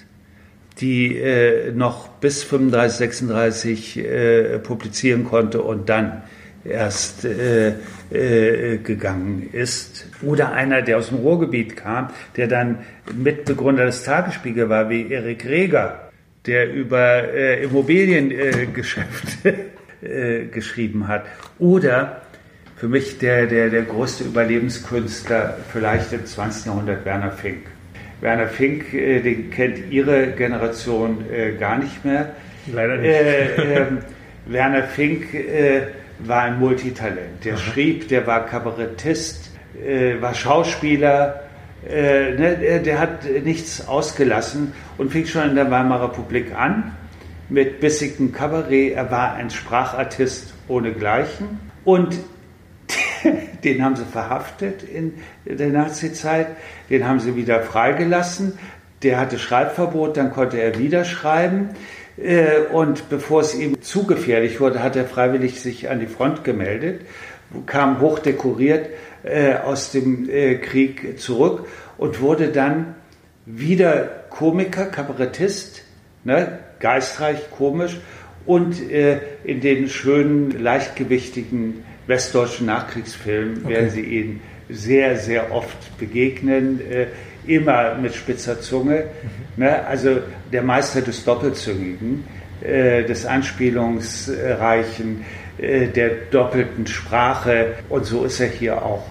die äh, noch bis 35, 36 äh, publizieren konnte und dann erst äh, äh, gegangen ist. Oder einer, der aus dem Ruhrgebiet kam, der dann Mitbegründer des Tagesspiegel war, wie Erik Reger, der über äh, Immobiliengeschäfte äh, geschrieben hat. Oder für mich der, der, der größte Überlebenskünstler vielleicht im 20. Jahrhundert, Werner Fink. Werner Fink, äh, den kennt Ihre Generation äh, gar nicht mehr. Leider nicht. Äh, (laughs) ähm, Werner Fink äh, war ein Multitalent. Der Aha. schrieb, der war Kabarettist, äh, war Schauspieler, äh, ne, der, der, hat nichts ausgelassen und fing schon in der Weimarer Republik an mit bissigem Kabarett. Er war ein Sprachartist ohnegleichen und (laughs) den haben sie verhaftet in der Nazizeit, den haben sie wieder freigelassen. Der hatte Schreibverbot, dann konnte er wieder schreiben. Äh, und bevor es ihm zu gefährlich wurde, hat er freiwillig sich an die Front gemeldet, kam hochdekoriert äh, aus dem äh, Krieg zurück und wurde dann wieder Komiker, Kabarettist, ne, geistreich, komisch und in den schönen, leichtgewichtigen westdeutschen Nachkriegsfilmen okay. werden Sie ihn sehr, sehr oft begegnen, äh, immer mit spitzer Zunge. Mhm. Ne? Also der Meister des Doppelzüngigen, äh, des Anspielungsreichen, äh, der doppelten Sprache und so ist er hier auch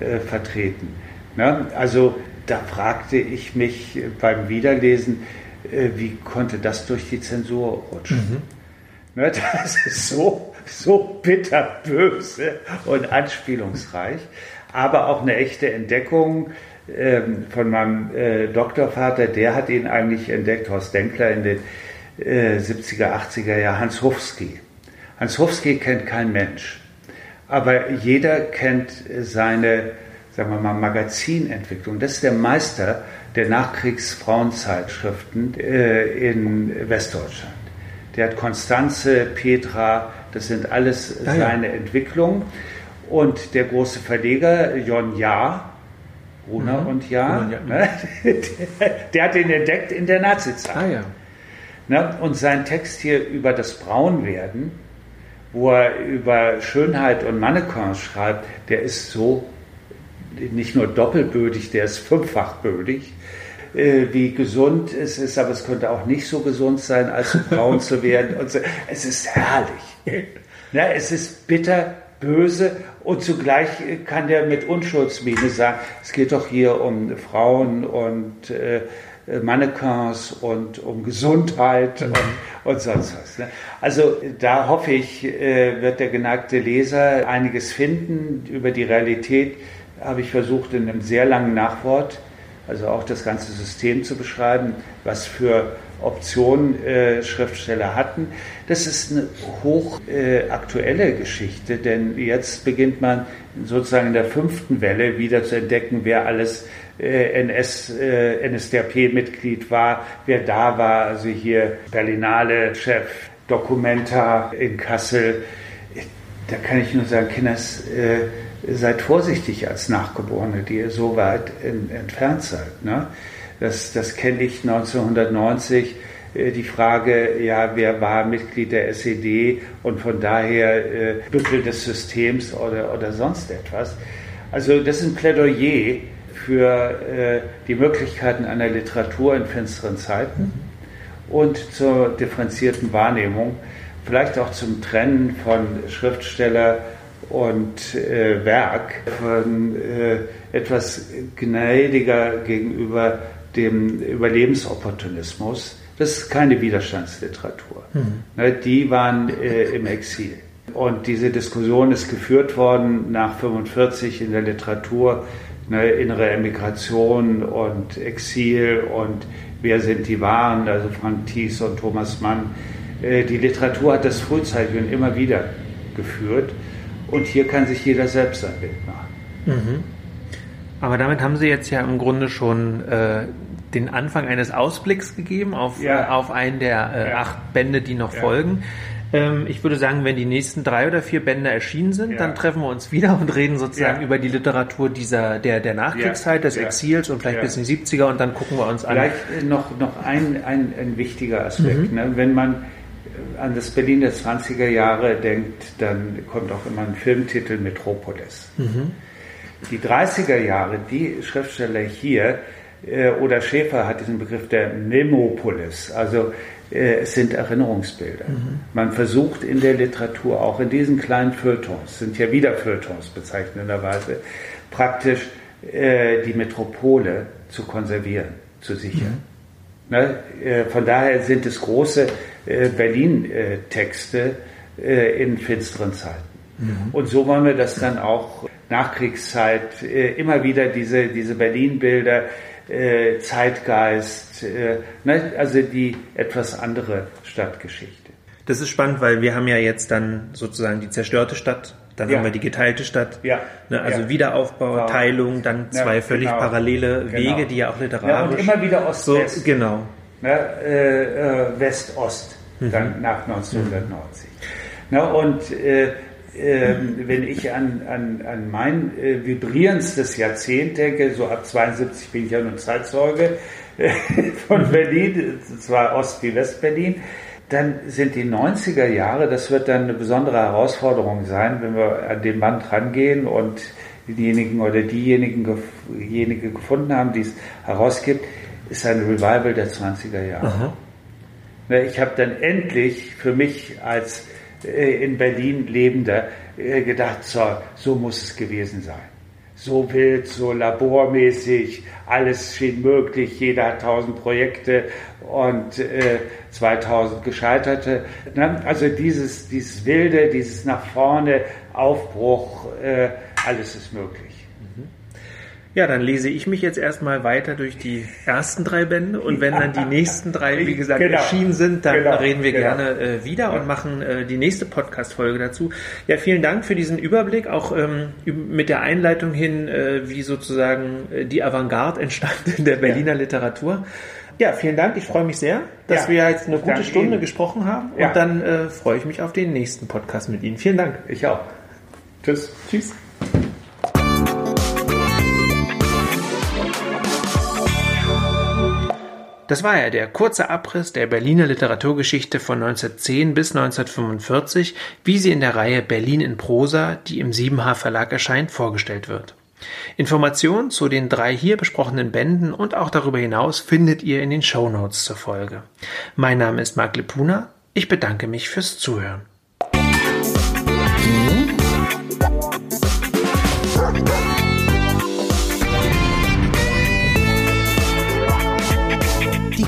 äh, vertreten. Ne? Also da fragte ich mich beim Wiederlesen, äh, wie konnte das durch die Zensur rutschen? Mhm. Ne? (laughs) Das ist so so bitterböse und anspielungsreich, aber auch eine echte Entdeckung ähm, von meinem äh, Doktorvater, der hat ihn eigentlich entdeckt, Horst Denkler in den äh, 70er, 80er Jahren, Hans Hufsky. Hans Hufsky kennt kein Mensch, aber jeder kennt seine, sagen wir mal, Magazinentwicklung. Das ist der Meister der Nachkriegsfrauenzeitschriften äh, in Westdeutschland. Der hat Konstanze, Petra, das sind alles ja. seine Entwicklungen. Und der große Verleger, Jon Jahr, Brunner Mhm. und Jahr, und Jahr. ne, der, (laughs) der hat ihn entdeckt in der Nazizeit. Ah ja. Ne? Und sein Text hier über das Braunwerden, wo er über Schönheit und Mannequins schreibt, der ist so nicht nur doppelbödig, der ist fünffachbödig. Äh, wie gesund es ist, aber es könnte auch nicht so gesund sein, allzu braun zu werden. Und so. Es ist herrlich. Ne? Es ist bitter, böse und zugleich kann der mit Unschuldsmiene sagen, es geht doch hier um Frauen und äh, Mannequins und um Gesundheit und, und sonst was. Ne? Also da hoffe ich, äh, wird der geneigte Leser einiges finden. Über die Realität habe ich versucht, in einem sehr langen Nachwort, also auch das ganze System zu beschreiben, was für Optionen äh, Schriftsteller hatten. Das ist eine hochaktuelle äh, Geschichte, denn jetzt beginnt man sozusagen in der fünften Welle wieder zu entdecken, wer alles äh, NS, äh, NSDAP-Mitglied war, wer da war, also hier Berlinale-Chef, Documenta in Kassel. Da kann ich nur sagen, Kinders, äh, seid vorsichtig als Nachgeborene, die ihr so weit in, entfernt seid. Ne? Das, das kenne ich 1990 äh, die Frage, ja, wer war Mitglied der SED und von daher äh, Büffel des Systems oder, oder sonst etwas. Also das ist ein Plädoyer für äh, die Möglichkeiten einer Literatur in finsteren Zeiten und zur differenzierten Wahrnehmung, vielleicht auch zum Trennen von Schriftsteller und äh, Werk, von äh, etwas gnädiger gegenüber dem Überlebensopportunismus. Das ist keine Widerstandsliteratur. Ne, Die waren äh, im Exil. Und diese Diskussion ist geführt worden nach 45 in der Literatur, ne, innere Emigration und Exil und wer sind die Wahren, also Frank Thies und Thomas Mann. Äh, Die Literatur hat das frühzeitig und immer wieder geführt. Und hier kann sich jeder selbst ein Bild machen. Aber damit haben Sie jetzt ja im Grunde schon äh, den Anfang eines Ausblicks gegeben auf, Ja. äh, auf einen der äh, Ja. acht Bände, die noch Ja. folgen. Ähm, ich würde sagen, wenn die nächsten drei oder vier Bände erschienen sind, dann treffen wir uns wieder und reden sozusagen über die Literatur dieser, der, der Nachkriegszeit, des. Exils und vielleicht bis in die 70er und dann gucken wir uns an. Vielleicht äh, noch, noch ein, ein, ein wichtiger Aspekt. Ne? Wenn man an das Berlin der 20er Jahre denkt, dann kommt auch immer ein Filmtitel Metropolis. Die 30er Jahre, die Schriftsteller hier, äh, oder Schäfer hat diesen Begriff der Memopolis, also äh, es sind Erinnerungsbilder. Man versucht in der Literatur, auch in diesen kleinen Feuilletons, sind ja wieder Feuilletons bezeichnenderweise, praktisch äh, die Metropole zu konservieren, zu sichern. Ne? Äh, von daher sind es große äh, Berlin-Texte äh, in finsteren Zeiten. Und so wollen wir das dann auch Nachkriegszeit immer wieder diese, diese Berlin-Bilder, Zeitgeist, ne? also die etwas andere Stadtgeschichte. Das ist spannend, weil wir haben ja jetzt dann sozusagen die zerstörte Stadt, dann Ja. haben wir die geteilte Stadt. Ja. Ne, also Ja. Wiederaufbau, Ja. Teilung, dann zwei völlig genau. parallele Genau. Wege, die ja auch literarisch. Und immer wieder so, Ost-West. genau. ne, äh, äh, West-Ost, dann nach 1990. Ne, und äh, äh, wenn ich an, an, an mein äh, vibrierendstes Jahrzehnt denke, so ab 72 bin ich ja nun Zeitzeuge äh, (laughs) von Berlin, zwar Ost- wie West-Berlin, dann sind die 90er Jahre, das wird dann eine besondere Herausforderung sein, wenn wir an den Band rangehen und diejenigen oder diejenigen diejenige gefunden haben, die es herausgibt, ist ein Revival der 20er Jahre. Ne, Ich habe dann endlich für mich als äh, in Berlin Lebender äh, gedacht, so, so muss es gewesen sein. So wild, so labormäßig, alles schien möglich, jeder hat tausend Projekte und äh, 2000 gescheiterte. Ne? Also dieses, dieses Wilde, dieses nach vorne, Aufbruch, äh, alles ist möglich. Ja, dann lese ich mich jetzt erstmal weiter durch die ersten drei Bände und wenn dann die nächsten drei, wie gesagt, Genau. erschienen sind, dann Genau, reden wir genau. gerne äh, wieder und machen äh, die nächste Podcast-Folge dazu. Ja, vielen Dank für diesen Überblick, auch ähm, mit der Einleitung hin, äh, wie sozusagen äh, die Avantgarde entstand in der Berliner Literatur. Ja, vielen Dank. Ich freue mich sehr, dass Ja, wir jetzt eine gute Stunde Ihnen. gesprochen haben. Ja. Und dann äh, freue ich mich auf den nächsten Podcast mit Ihnen. Vielen Dank. Ich auch. Tschüss. Tschüss. Das war ja der kurze Abriss der Berliner Literaturgeschichte von 1910 bis 1945, wie sie in der Reihe Berlin in Prosa, die im 7H Verlag erscheint, vorgestellt wird. Informationen zu den drei hier besprochenen Bänden und auch darüber hinaus findet ihr in den Shownotes zur Folge. Mein Name ist Marc Lepuna. Ich bedanke mich fürs Zuhören.